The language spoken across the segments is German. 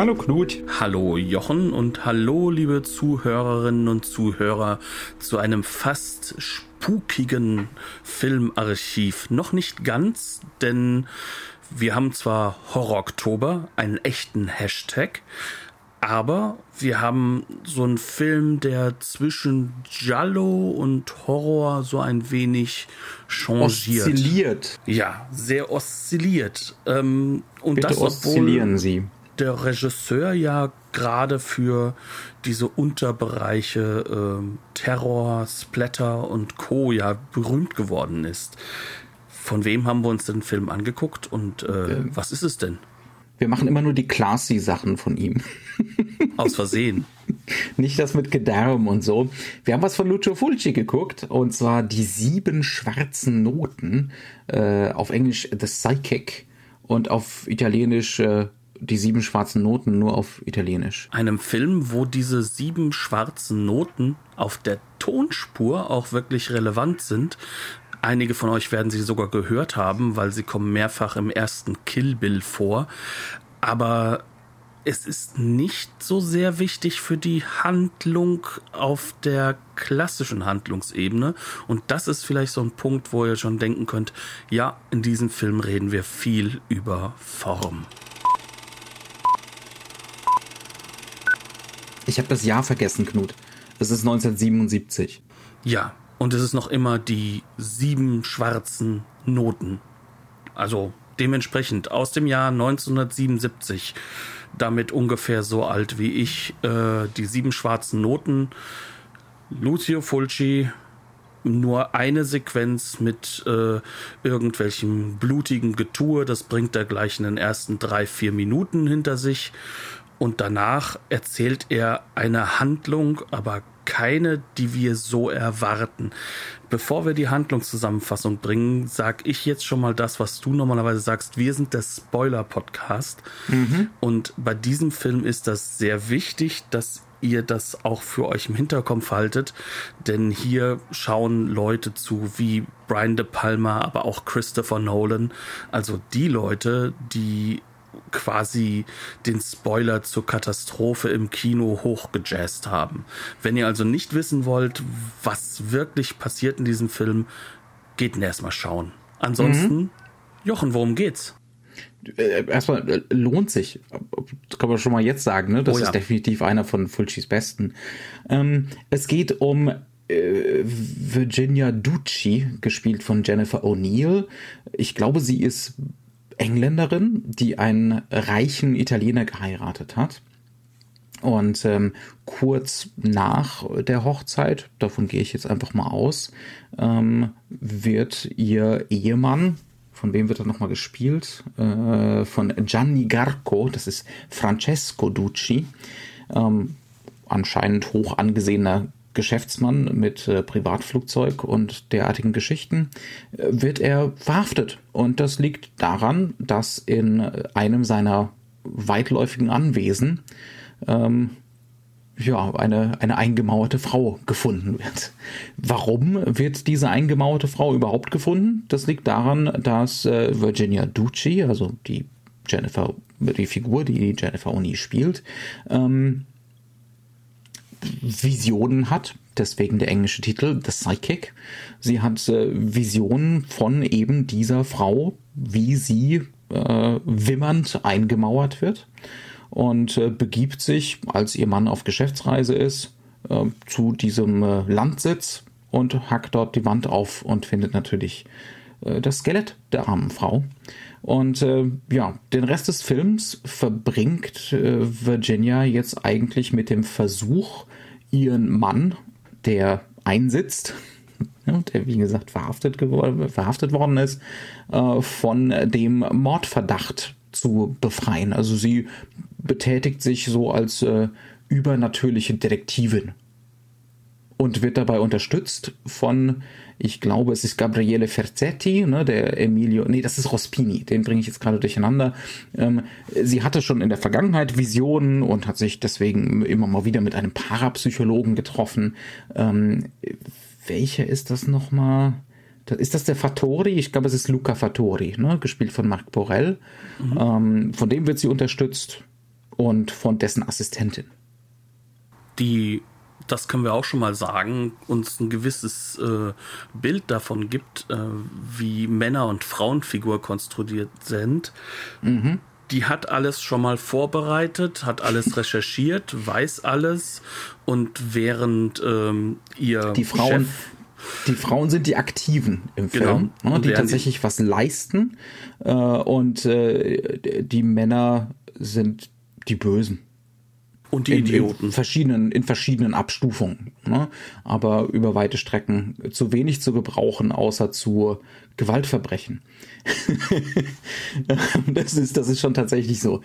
Hallo Knut. Hallo Jochen und hallo liebe Zuhörerinnen und Zuhörer zu einem fast spukigen Filmarchiv. Noch nicht ganz, denn wir haben zwar Horror Oktober, einen echten Hashtag, aber wir haben so einen Film, der zwischen Giallo und Horror so ein wenig changiert. Oszilliert. Ja, sehr oszilliert. Ähm, und Bitte das oszillieren Sie der Regisseur ja gerade für diese Unterbereiche äh, Terror, Splatter und Co. ja berühmt geworden ist. Von wem haben wir uns den Film angeguckt und äh, ähm, was ist es denn? Wir machen immer nur die classy Sachen von ihm. Aus Versehen. Nicht das mit Gedärm und so. Wir haben was von Lucio Fulci geguckt und zwar die sieben schwarzen Noten. Äh, auf Englisch The Psychic und auf Italienisch äh, die sieben schwarzen Noten nur auf Italienisch. Einem Film, wo diese sieben schwarzen Noten auf der Tonspur auch wirklich relevant sind. Einige von euch werden sie sogar gehört haben, weil sie kommen mehrfach im ersten Kill Bill vor. Aber es ist nicht so sehr wichtig für die Handlung auf der klassischen Handlungsebene. Und das ist vielleicht so ein Punkt, wo ihr schon denken könnt, ja, in diesem Film reden wir viel über Form. Ich habe das Jahr vergessen, Knut. Es ist 1977. Ja, und es ist noch immer die sieben schwarzen Noten. Also dementsprechend aus dem Jahr 1977, damit ungefähr so alt wie ich, äh, die sieben schwarzen Noten. Lucio Fulci, nur eine Sequenz mit äh, irgendwelchem blutigen Getue, das bringt er gleich in den ersten drei, vier Minuten hinter sich und danach erzählt er eine Handlung, aber keine, die wir so erwarten. Bevor wir die Handlungszusammenfassung bringen, sag ich jetzt schon mal das, was du normalerweise sagst. Wir sind der Spoiler-Podcast. Mhm. Und bei diesem Film ist das sehr wichtig, dass ihr das auch für euch im Hinterkopf haltet, denn hier schauen Leute zu wie Brian De Palma, aber auch Christopher Nolan, also die Leute, die quasi den Spoiler zur Katastrophe im Kino hochgejazzt haben. Wenn ihr also nicht wissen wollt, was wirklich passiert in diesem Film, geht ihn erstmal schauen. Ansonsten, mhm. Jochen, worum geht's? Äh, erstmal äh, lohnt sich, das kann man schon mal jetzt sagen, ne? Das oh ja. ist definitiv einer von Fulcis besten. Ähm, es geht um äh, Virginia Ducci, gespielt von Jennifer O'Neill. Ich glaube, sie ist Engländerin, die einen reichen Italiener geheiratet hat. Und ähm, kurz nach der Hochzeit, davon gehe ich jetzt einfach mal aus, ähm, wird ihr Ehemann, von wem wird er nochmal gespielt? Äh, von Gianni Garco, das ist Francesco Ducci, ähm, anscheinend hoch angesehener Geschäftsmann mit äh, Privatflugzeug und derartigen Geschichten, äh, wird er verhaftet. Und das liegt daran, dass in einem seiner weitläufigen Anwesen ähm, ja, eine, eine eingemauerte Frau gefunden wird. Warum wird diese eingemauerte Frau überhaupt gefunden? Das liegt daran, dass äh, Virginia Ducci, also die Jennifer, die Figur, die Jennifer Oni spielt, ähm, Visionen hat, deswegen der englische Titel The Psychic. Sie hat äh, Visionen von eben dieser Frau, wie sie äh, wimmernd eingemauert wird und äh, begibt sich, als ihr Mann auf Geschäftsreise ist, äh, zu diesem äh, Landsitz und hackt dort die Wand auf und findet natürlich äh, das Skelett der armen Frau. Und äh, ja, den Rest des Films verbringt äh, Virginia jetzt eigentlich mit dem Versuch, ihren Mann, der einsitzt, der wie gesagt verhaftet, verhaftet worden ist, äh, von dem Mordverdacht zu befreien. Also sie betätigt sich so als äh, übernatürliche Detektivin und wird dabei unterstützt von, ich glaube, es ist Gabriele Ferzetti, ne, der Emilio, nee, das ist Rospini, den bringe ich jetzt gerade durcheinander. Ähm, sie hatte schon in der Vergangenheit Visionen und hat sich deswegen immer mal wieder mit einem Parapsychologen getroffen. Ähm, welcher ist das nochmal? Ist das der Fattori? Ich glaube, es ist Luca Fattori, ne? gespielt von Marc Borel. Mhm. Ähm, von dem wird sie unterstützt und von dessen Assistentin. Die das können wir auch schon mal sagen, uns ein gewisses äh, Bild davon gibt, äh, wie Männer- und Frauenfigur konstruiert sind. Mhm. Die hat alles schon mal vorbereitet, hat alles recherchiert, weiß alles und während ähm, ihr die Frauen, Chef die Frauen sind die Aktiven im genau. Film, ne, die tatsächlich die was leisten äh, und äh, die Männer sind die Bösen. Und die in, Idioten. In verschiedenen, in verschiedenen Abstufungen. Ne? Aber über weite Strecken zu wenig zu gebrauchen, außer zu Gewaltverbrechen. das, ist, das ist schon tatsächlich so.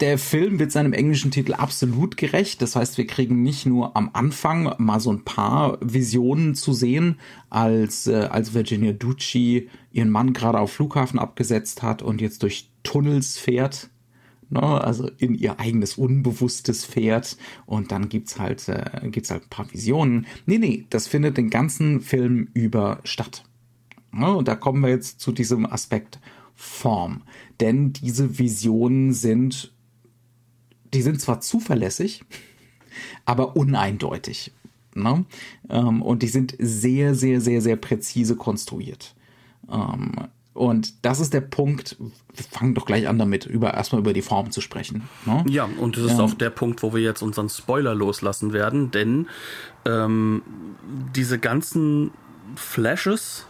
Der Film wird seinem englischen Titel absolut gerecht. Das heißt, wir kriegen nicht nur am Anfang mal so ein paar Visionen zu sehen, als, äh, als Virginia Ducci ihren Mann gerade auf Flughafen abgesetzt hat und jetzt durch Tunnels fährt ne, also in ihr eigenes Unbewusstes fährt und dann gibt's halt, äh, halt ein paar Visionen. Nee, nee, das findet den ganzen Film über statt. Ne, und da kommen wir jetzt zu diesem Aspekt Form. Denn diese Visionen sind, die sind zwar zuverlässig, aber uneindeutig. Ne? Ähm, und die sind sehr, sehr, sehr, sehr präzise konstruiert. Und das ist der Punkt, wir fangen doch gleich an damit, über erstmal über die Form zu sprechen. Ne? Ja, und das ist auch der Punkt, wo wir jetzt unseren Spoiler loslassen werden, denn ähm, diese ganzen Flashes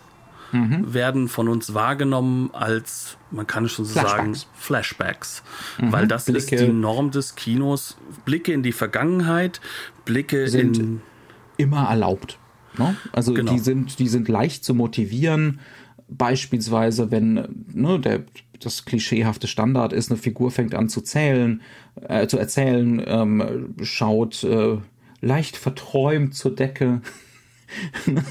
mhm. werden von uns wahrgenommen als, man kann schon so Flashbacks. sagen, Flashbacks. Mhm. Weil das Blicke. ist die Norm des Kinos. Blicke in die Vergangenheit, Blicke sind in. Immer erlaubt. Ne? Also genau. die sind, die sind leicht zu motivieren Beispielsweise, wenn ne, der, das klischeehafte Standard ist, eine Figur fängt an zu zählen, äh, zu erzählen, ähm, schaut äh, leicht verträumt zur Decke.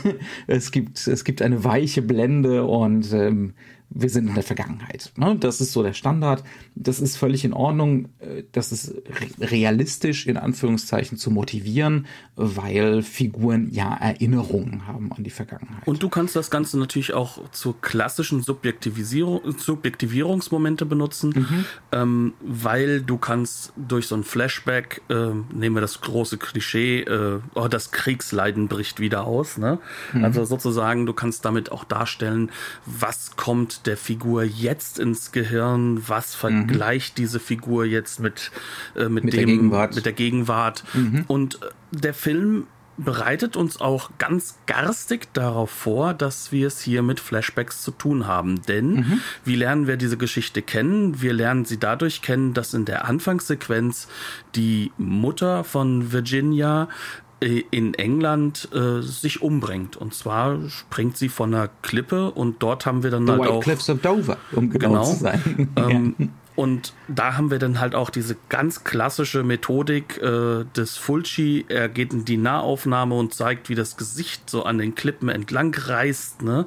es gibt es gibt eine weiche Blende und ähm, wir sind in der Vergangenheit. Ne? Das ist so der Standard. Das ist völlig in Ordnung. Äh, das ist realistisch in Anführungszeichen zu motivieren, weil Figuren ja Erinnerungen haben an die Vergangenheit. Und du kannst das Ganze natürlich auch zu klassischen Subjektivisierung, Subjektivierungsmomente benutzen, mhm. ähm, weil du kannst durch so ein Flashback, äh, nehmen wir das große Klischee, äh, oh, das Kriegsleiden bricht wieder aus. Ne? Mhm. Also sozusagen, du kannst damit auch darstellen, was kommt der Figur jetzt ins Gehirn? Was vergleicht mhm. diese Figur jetzt mit, äh, mit, mit, dem, der Gegenwart? Mit der Gegenwart? Mhm. Und äh, der Film bereitet uns auch ganz garstig darauf vor, dass wir es hier mit Flashbacks zu tun haben. Denn mhm. wie lernen wir diese Geschichte kennen? Wir lernen sie dadurch kennen, dass in der Anfangssequenz die Mutter von Virginia in England äh, sich umbringt. Und zwar springt sie von einer Klippe und dort haben wir dann The halt White auch Cliffs of Dover, um genau, genau zu sein. Ähm, Und da haben wir dann halt auch diese ganz klassische Methodik äh, des Fulci. Er geht in die Nahaufnahme und zeigt, wie das Gesicht so an den Klippen entlang reißt. Ne?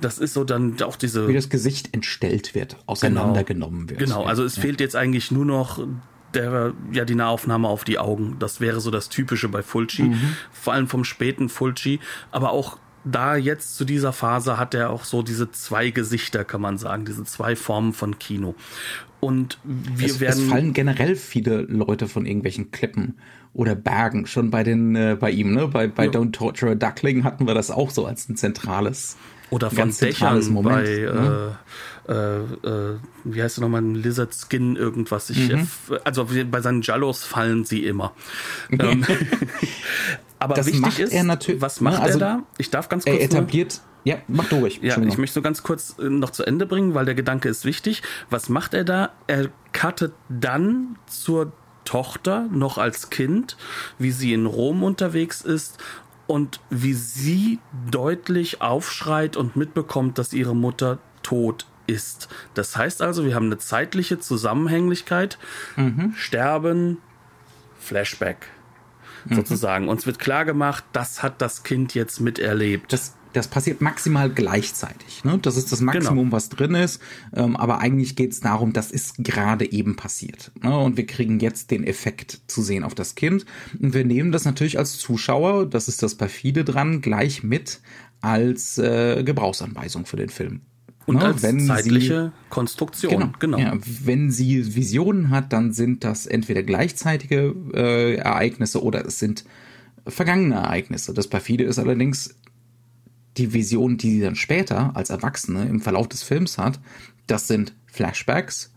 Das ist so dann auch diese. Wie das Gesicht entstellt wird, auseinandergenommen genau, wird. Genau, also es ja. fehlt jetzt eigentlich nur noch der, ja, die Nahaufnahme auf die Augen. Das wäre so das Typische bei Fulci. Mhm. Vor allem vom späten Fulci. Aber auch da jetzt zu dieser Phase hat er auch so diese zwei Gesichter, kann man sagen, diese zwei Formen von Kino. Und wir es, werden. Es fallen generell viele Leute von irgendwelchen Klippen oder Bergen schon bei den, äh, bei ihm, ne? Bei, bei ja. Don't Torture a Duckling hatten wir das auch so als ein zentrales. Oder von Dächern Moment, bei, ne? äh, äh, äh, wie heißt er nochmal, Lizard Skin irgendwas. Ich, mhm. also bei seinen Jallos fallen sie immer. ähm, aber das wichtig ist, was macht also, er da? Ich darf ganz kurz. Er etabliert. Ja, mach du ruhig. Ja, ich möchte so ganz kurz äh, noch zu Ende bringen, weil der Gedanke ist wichtig. Was macht er da? Er cuttet dann zur Tochter noch als Kind, wie sie in Rom unterwegs ist und wie sie deutlich aufschreit und mitbekommt, dass ihre Mutter tot ist. Das heißt also, wir haben eine zeitliche Zusammenhänglichkeit. Mhm. Sterben, Flashback mhm. sozusagen. Uns wird klar gemacht, das hat das Kind jetzt miterlebt. Das, das passiert maximal gleichzeitig. Ne? Das ist das Maximum, genau. was drin ist. Ähm, aber eigentlich geht es darum, das ist gerade eben passiert. Ne? Und wir kriegen jetzt den Effekt zu sehen auf das Kind. Und wir nehmen das natürlich als Zuschauer, das ist das perfide dran, gleich mit als äh, Gebrauchsanweisung für den Film. Und ne, als wenn zeitliche sie, Konstruktion, genau. genau. Ja, wenn sie Visionen hat, dann sind das entweder gleichzeitige äh, Ereignisse oder es sind vergangene Ereignisse. Das perfide ist allerdings die Vision, die sie dann später als Erwachsene im Verlauf des Films hat. Das sind Flashbacks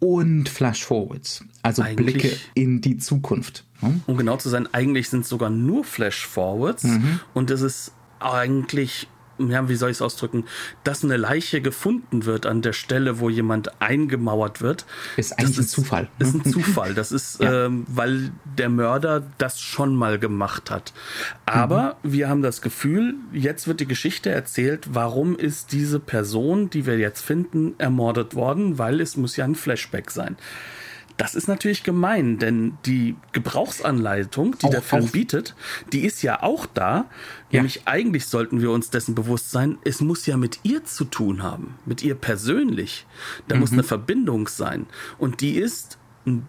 und Flashforwards, also eigentlich, Blicke in die Zukunft. Hm? Um genau zu sein, eigentlich sind es sogar nur Flashforwards mhm. und es ist eigentlich ja, wie soll ich es ausdrücken, dass eine Leiche gefunden wird an der Stelle, wo jemand eingemauert wird. Ist eigentlich ist, ein Zufall. Ist ein Zufall. Das ist, ja. ähm, weil der Mörder das schon mal gemacht hat. Aber mhm. wir haben das Gefühl, jetzt wird die Geschichte erzählt, warum ist diese Person, die wir jetzt finden, ermordet worden, weil es muss ja ein Flashback sein. Das ist natürlich gemein, denn die Gebrauchsanleitung, die auch, der Film bietet, die ist ja auch da. Ja. Nämlich eigentlich sollten wir uns dessen bewusst sein, es muss ja mit ihr zu tun haben, mit ihr persönlich. Da mhm. muss eine Verbindung sein. Und die ist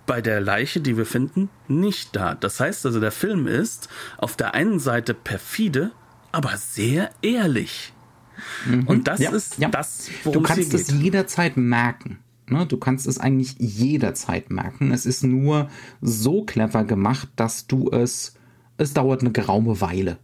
bei der Leiche, die wir finden, nicht da. Das heißt also, der Film ist auf der einen Seite perfide, aber sehr ehrlich. Mhm. Und das ja, ist ja. das, worum Du kannst es jederzeit merken. Ne? Du kannst es eigentlich jederzeit merken. Es ist nur so clever gemacht, dass du es, es dauert eine geraume Weile.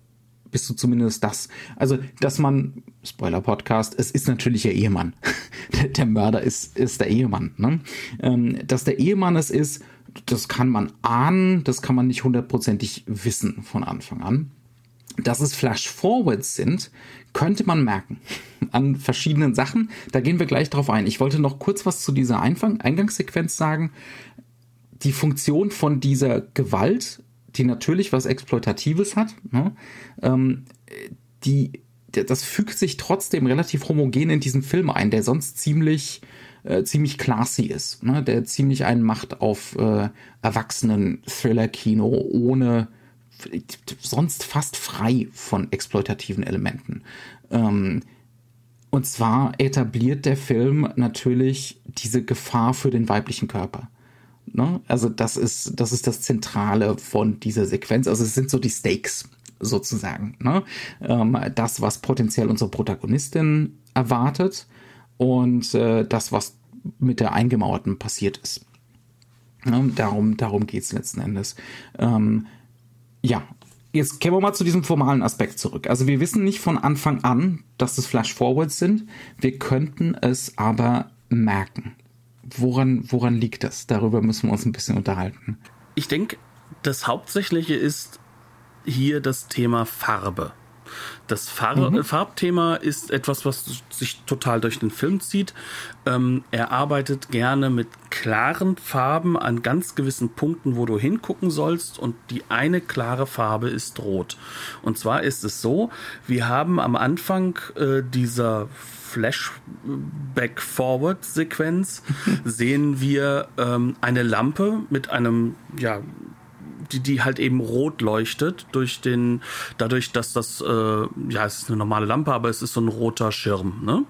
Bist du zumindest das. Also, dass man, Spoiler-Podcast, es ist natürlich ihr Ehemann. der Mörder ist, ist der Ehemann. Ne? Ähm, dass der Ehemann es ist, das kann man ahnen, das kann man nicht hundertprozentig wissen von Anfang an. Dass es Flash-Forwards sind, könnte man merken an verschiedenen Sachen. Da gehen wir gleich drauf ein. Ich wollte noch kurz was zu dieser Einfang Eingangssequenz sagen. Die Funktion von dieser Gewalt, die natürlich was Exploitatives hat, ne, ähm, die, das fügt sich trotzdem relativ homogen in diesen Film ein, der sonst ziemlich äh, ziemlich classy ist, ne, der ziemlich einen macht auf äh, erwachsenen Thriller-Kino ohne sonst fast frei von exploitativen Elementen. Ähm, und zwar etabliert der Film natürlich diese Gefahr für den weiblichen Körper. Ne? Also das ist, das ist das Zentrale von dieser Sequenz. Also es sind so die Stakes sozusagen. Ne? Ähm, das, was potenziell unsere Protagonistin erwartet und äh, das, was mit der Eingemauerten passiert ist. Ne? Darum, darum geht es letzten Endes. Ähm, ja, jetzt kommen wir mal zu diesem formalen Aspekt zurück. Also wir wissen nicht von Anfang an, dass es Flash-Forwards sind. Wir könnten es aber merken. Woran, woran liegt das? Darüber müssen wir uns ein bisschen unterhalten. Ich denke, das Hauptsächliche ist hier das Thema Farbe. Das Far mhm. Farbthema ist etwas, was sich total durch den Film zieht. Ähm, er arbeitet gerne mit klaren Farben an ganz gewissen Punkten, wo du hingucken sollst. Und die eine klare Farbe ist rot. Und zwar ist es so, wir haben am Anfang äh, dieser Flashback-Forward-Sequenz sehen wir ähm, eine Lampe mit einem ja, die, die halt eben rot leuchtet durch den, dadurch, dass das, äh, ja, es ist eine normale Lampe, aber es ist so ein roter Schirm, ne?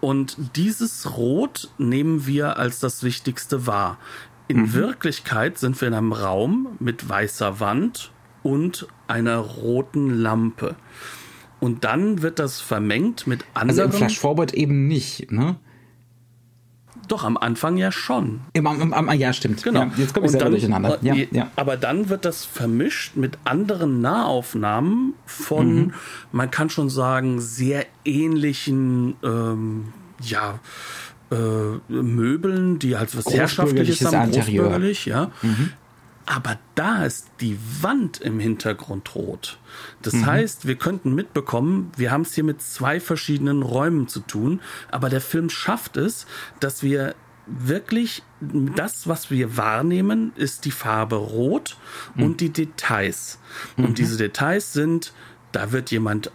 Und dieses Rot nehmen wir als das Wichtigste wahr. In mhm. Wirklichkeit sind wir in einem Raum mit weißer Wand und einer roten Lampe. Und dann wird das vermengt mit anderen. Also im Flash Forward eben nicht, ne? Doch, am Anfang ja schon. Im, am, am, ja, stimmt. Genau. Ja, jetzt komme ich selber durcheinander. Ja, ja. Aber dann wird das vermischt mit anderen Nahaufnahmen von, mhm. man kann schon sagen, sehr ähnlichen, ähm, ja, äh, Möbeln, die halt was Herrschaftliches haben, großbürgerlich, ja. Mhm. Aber da ist die Wand im Hintergrund rot. Das mhm. heißt, wir könnten mitbekommen, wir haben es hier mit zwei verschiedenen Räumen zu tun, aber der Film schafft es, dass wir wirklich das, was wir wahrnehmen, ist die Farbe rot mhm. und die Details. Und mhm. diese Details sind, da wird jemand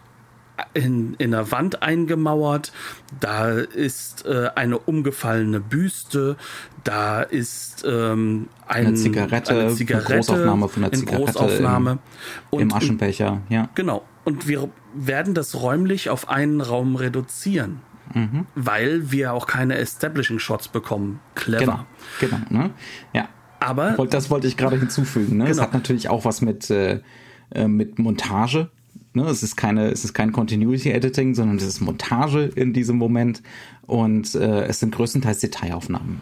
in, in einer Wand eingemauert, da ist äh, eine umgefallene Büste, da ist ähm, ein, eine Zigarette, eine Zigarette, eine Großaufnahme von der Zigarette Großaufnahme. Im, im Aschenbecher, ja. Genau. Und wir werden das räumlich auf einen Raum reduzieren. Mhm. Weil wir auch keine Establishing Shots bekommen. Clever. Genau, genau ne? Ja. Aber. Das wollte ich gerade hinzufügen. Ne? Genau. Es hat natürlich auch was mit, äh, äh, mit Montage. Ne? Es ist keine, es ist kein Continuity Editing, sondern es ist Montage in diesem Moment. Und äh, es sind größtenteils Detailaufnahmen.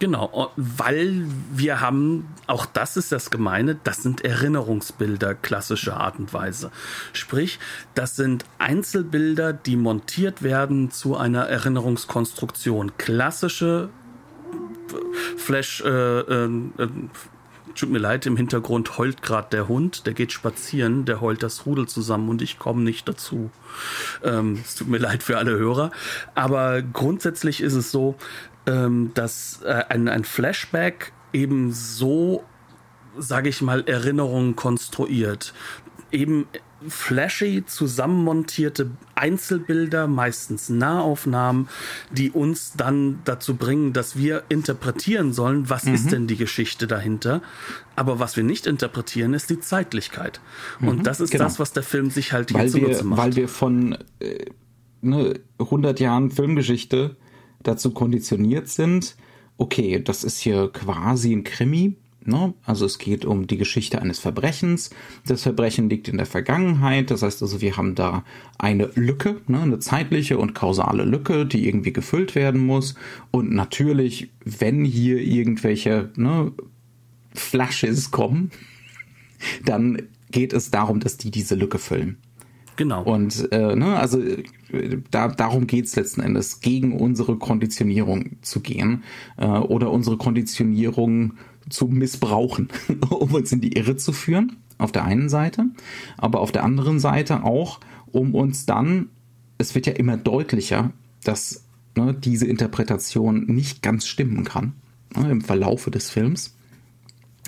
Genau, weil wir haben, auch das ist das Gemeine, das sind Erinnerungsbilder klassischer Art und Weise. Sprich, das sind Einzelbilder, die montiert werden zu einer Erinnerungskonstruktion. Klassische Flash, äh, äh, äh, tut mir leid, im Hintergrund heult gerade der Hund, der geht spazieren, der heult das Rudel zusammen und ich komme nicht dazu. Ähm, es tut mir leid für alle Hörer. Aber grundsätzlich ist es so, ähm, dass äh, ein, ein Flashback eben so, sage ich mal, Erinnerungen konstruiert. Eben flashy zusammenmontierte Einzelbilder, meistens Nahaufnahmen, die uns dann dazu bringen, dass wir interpretieren sollen, was mhm. ist denn die Geschichte dahinter. Aber was wir nicht interpretieren, ist die Zeitlichkeit. Mhm. Und das ist genau. das, was der Film sich halt hier zunutze macht. Weil wir von äh, ne, 100 Jahren Filmgeschichte dazu konditioniert sind, okay, das ist hier quasi ein Krimi, Ne? Also es geht um die Geschichte eines Verbrechens. Das Verbrechen liegt in der Vergangenheit. Das heißt also, wir haben da eine Lücke, ne? eine zeitliche und kausale Lücke, die irgendwie gefüllt werden muss. Und natürlich, wenn hier irgendwelche ne, Flashes kommen, dann geht es darum, dass die diese Lücke füllen. Genau. Und äh, ne, also da, darum geht's letzten Endes, gegen unsere Konditionierung zu gehen äh, oder unsere Konditionierung zu missbrauchen, um uns in die Irre zu führen, auf der einen Seite, aber auf der anderen Seite auch, um uns dann, es wird ja immer deutlicher, dass ne, diese Interpretation nicht ganz stimmen kann ne, im Verlaufe des Films.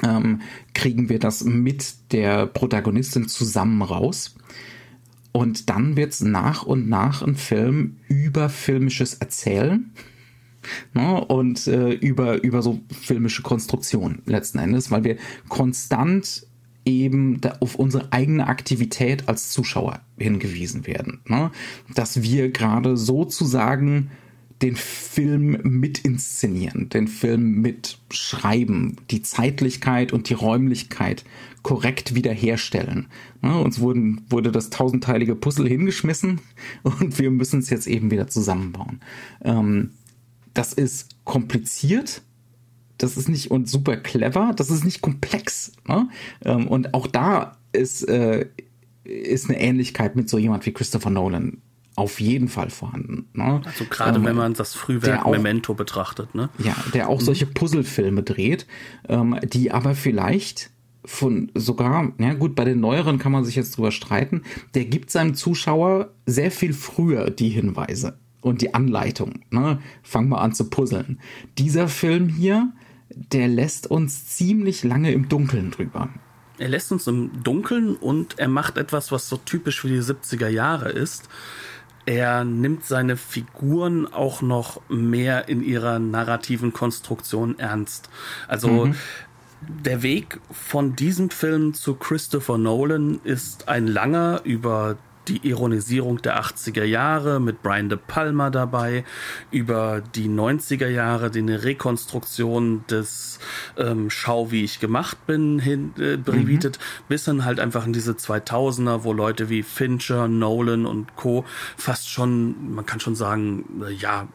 Ähm, kriegen wir das mit der Protagonistin zusammen raus. Und dann wird es nach und nach ein Film über filmisches Erzählen ne? und äh, über, über so filmische Konstruktion letzten Endes, weil wir konstant eben auf unsere eigene Aktivität als Zuschauer hingewiesen werden. Ne? Dass wir gerade sozusagen den Film mit inszenieren, den Film mitschreiben, die Zeitlichkeit und die Räumlichkeit korrekt wiederherstellen. Ne? Uns wurden, wurde das tausendteilige Puzzle hingeschmissen und wir müssen es jetzt eben wieder zusammenbauen. Ähm, das ist kompliziert, das ist nicht und super clever, das ist nicht komplex. Ne? Ähm, und auch da ist, äh, ist eine Ähnlichkeit mit so jemand wie Christopher Nolan auf jeden Fall vorhanden. Ne? Also gerade ähm, wenn man das Frühwerk auch, Memento betrachtet, ne? Ja, der auch mhm. solche Puzzlefilme dreht, ähm, die aber vielleicht von sogar, ja gut, bei den neueren kann man sich jetzt drüber streiten, der gibt seinem Zuschauer sehr viel früher die Hinweise und die Anleitung. Ne? Fang mal an zu puzzeln. Dieser Film hier, der lässt uns ziemlich lange im Dunkeln drüber. Er lässt uns im Dunkeln und er macht etwas, was so typisch für die 70er Jahre ist. Er nimmt seine Figuren auch noch mehr in ihrer narrativen Konstruktion ernst. Also mhm. der Weg von diesem Film zu Christopher Nolan ist ein langer über die Ironisierung der 80er Jahre mit Brian De Palma dabei, über die 90er Jahre, die eine Rekonstruktion des ähm, Schau, wie ich gemacht bin, hin, äh, bietet, mhm. bis dann halt einfach in diese 2000er, wo Leute wie Fincher, Nolan und Co. fast schon, man kann schon sagen, äh, ja,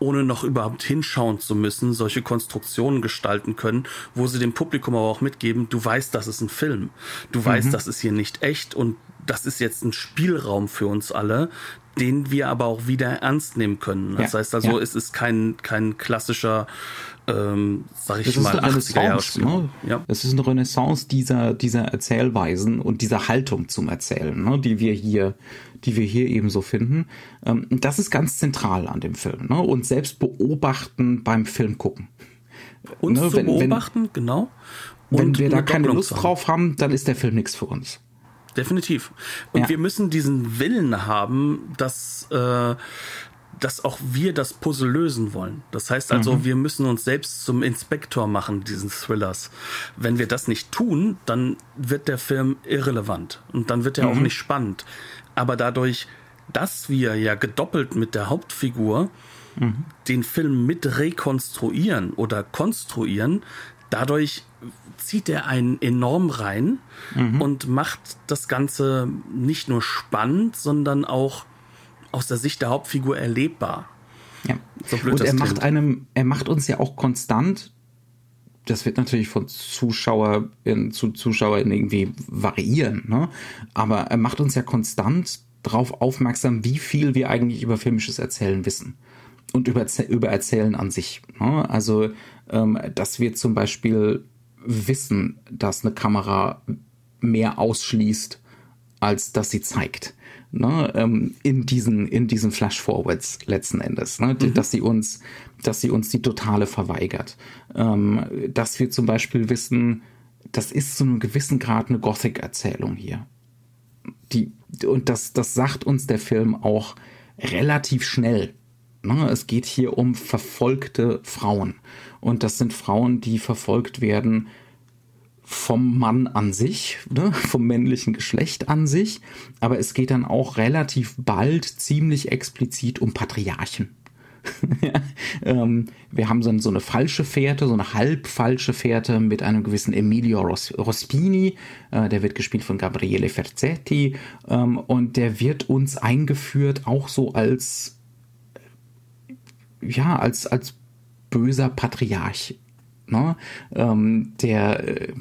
ohne noch überhaupt hinschauen zu müssen, solche Konstruktionen gestalten können, wo sie dem Publikum aber auch mitgeben, du weißt, das ist ein Film. Du weißt, mhm. das ist hier nicht echt und das ist jetzt ein Spielraum für uns alle, den wir aber auch wieder ernst nehmen können. Das ja, heißt also, ja. es ist kein, kein klassischer, ähm, sag ich das mal, 80er Jahre ne? ja. Es ist eine Renaissance dieser, dieser Erzählweisen und dieser Haltung zum Erzählen, ne? die wir hier, die wir hier eben so finden. Ähm, das ist ganz zentral an dem Film. Ne? Und selbst beobachten beim Film gucken. Uns ne? zu wenn, beobachten, wenn, genau. Und wenn wir da keine Lust haben. drauf haben, dann ist der Film nichts für uns. Definitiv. Und ja. wir müssen diesen Willen haben, dass, äh, dass auch wir das Puzzle lösen wollen. Das heißt also, mhm. wir müssen uns selbst zum Inspektor machen dieses Thrillers. Wenn wir das nicht tun, dann wird der Film irrelevant und dann wird er mhm. auch nicht spannend. Aber dadurch, dass wir ja gedoppelt mit der Hauptfigur mhm. den Film mit rekonstruieren oder konstruieren, dadurch zieht er einen enorm rein mhm. und macht das Ganze nicht nur spannend, sondern auch aus der Sicht der Hauptfigur erlebbar. Ja. So und er macht einem, er macht uns ja auch konstant, das wird natürlich von Zuschauer in, zu Zuschauern irgendwie variieren, ne? aber er macht uns ja konstant darauf aufmerksam, wie viel wir eigentlich über filmisches Erzählen wissen und über, über Erzählen an sich. Ne? Also, ähm, dass wir zum Beispiel wissen, dass eine Kamera mehr ausschließt, als dass sie zeigt. Ne, ähm, in diesen in diesen Flash-Forwards letzten Endes, ne, mhm. dass sie uns dass sie uns die totale verweigert, ähm, dass wir zum Beispiel wissen, das ist zu einem gewissen Grad eine Gothic-Erzählung hier, die und das das sagt uns der Film auch relativ schnell. Ne, es geht hier um verfolgte Frauen und das sind Frauen, die verfolgt werden vom Mann an sich, ne, vom männlichen Geschlecht an sich, aber es geht dann auch relativ bald ziemlich explizit um Patriarchen. ja, ähm, wir haben so, so, eine falsche Fährte, so eine halb falsche Fährte mit einem gewissen Emilio Ros Rospini, äh, der wird gespielt von Gabriele Ferzetti. Ähm, und der wird uns eingeführt auch so als ja, als, als böser Patriarch. Ne? Ähm, der äh,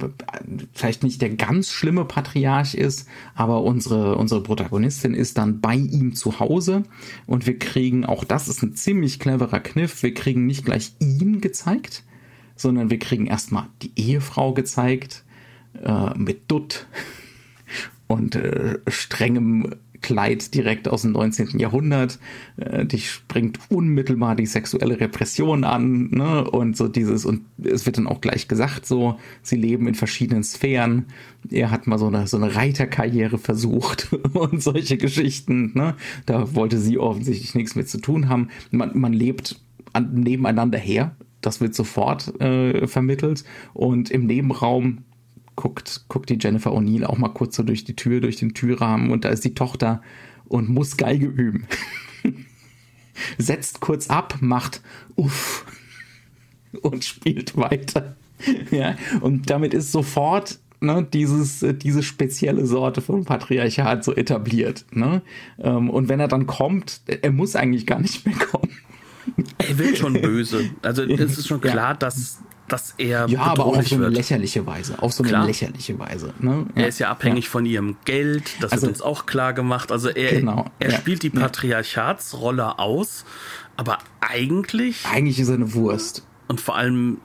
vielleicht nicht der ganz schlimme Patriarch ist, aber unsere, unsere Protagonistin ist dann bei ihm zu Hause und wir kriegen, auch das ist ein ziemlich cleverer Kniff, wir kriegen nicht gleich ihn gezeigt, sondern wir kriegen erstmal die Ehefrau gezeigt äh, mit Dutt und äh, strengem Kleid direkt aus dem 19. Jahrhundert. Äh, dich springt unmittelbar die sexuelle Repression an, ne? Und so dieses, und es wird dann auch gleich gesagt, so, sie leben in verschiedenen Sphären. Er hat mal so eine, so eine Reiterkarriere versucht und solche Geschichten, ne? Da wollte sie offensichtlich nichts mit zu tun haben. Man, man lebt an, nebeneinander her. Das wird sofort äh, vermittelt. Und im Nebenraum guckt, guckt die Jennifer O'Neill auch mal kurz so durch die Tür, durch den Türrahmen und da ist die Tochter und muss Geige üben. Setzt kurz ab, macht uff und spielt weiter. ja, und damit ist sofort ne, dieses, diese spezielle Sorte von Patriarchat so etabliert. Ne? Ähm, und wenn er dann kommt, er muss eigentlich gar nicht mehr kommen. Er wird schon böse. Also es ist schon klar, ja. dass dass er ja, aber auch auf so eine wird. lächerliche Weise, auf so eine klar. lächerliche Weise. Ne? Ja, er ist ja abhängig ja. von ihrem Geld, das also, wird uns auch klar gemacht. Also er, genau, er ja, spielt die Patriarchatsrolle aus, aber eigentlich eigentlich ist er eine Wurst. Und vor allem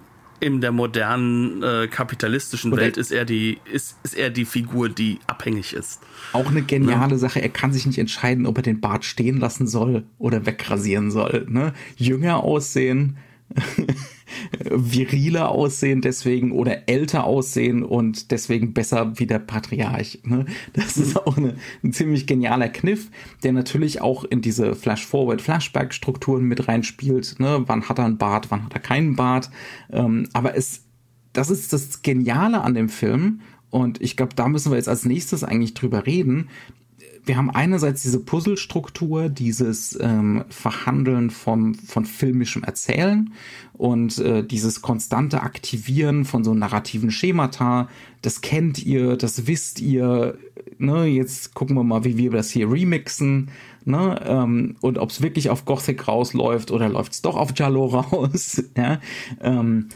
in der modernen äh, kapitalistischen Oder Welt ist er die ist, ist er die Figur, die abhängig ist. Auch eine geniale ne? Sache. Er kann sich nicht entscheiden, ob er den Bart stehen lassen soll oder wegrasieren soll. Ne? Jünger aussehen. viriler aussehen deswegen oder älter aussehen und deswegen besser wie der Patriarch. Ne? Das ist auch eine, ein ziemlich genialer Kniff, der natürlich auch in diese Flash-Forward-Flashback-Strukturen mit reinspielt. Ne? Wann hat er einen Bart, wann hat er keinen Bart. Ähm, aber es, das ist das Geniale an dem Film. Und ich glaube, da müssen wir jetzt als nächstes eigentlich drüber reden wir haben einerseits diese Puzzlestruktur, dieses ähm, Verhandeln vom, von filmischem Erzählen und äh, dieses konstante Aktivieren von so narrativen Schemata. Das kennt ihr, das wisst ihr. Ne? Jetzt gucken wir mal, wie wir das hier remixen. Ne? Ähm, und ob es wirklich auf Gothic rausläuft oder läuft es doch auf Jallo raus. ja? Ähm,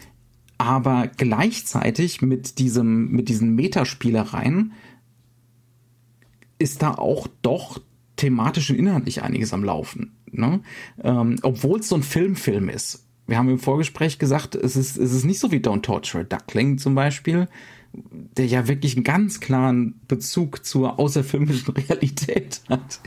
aber gleichzeitig mit diesem, mit diesen Metaspielereien ist da auch doch thematisch und inhaltlich einiges am Laufen. Ne? Ähm, Obwohl es so ein Filmfilm ist. Wir haben im Vorgespräch gesagt, es ist, es ist nicht so wie Don't Torture a Duckling zum Beispiel, der ja wirklich einen ganz klaren Bezug zur außerfilmischen Realität hat.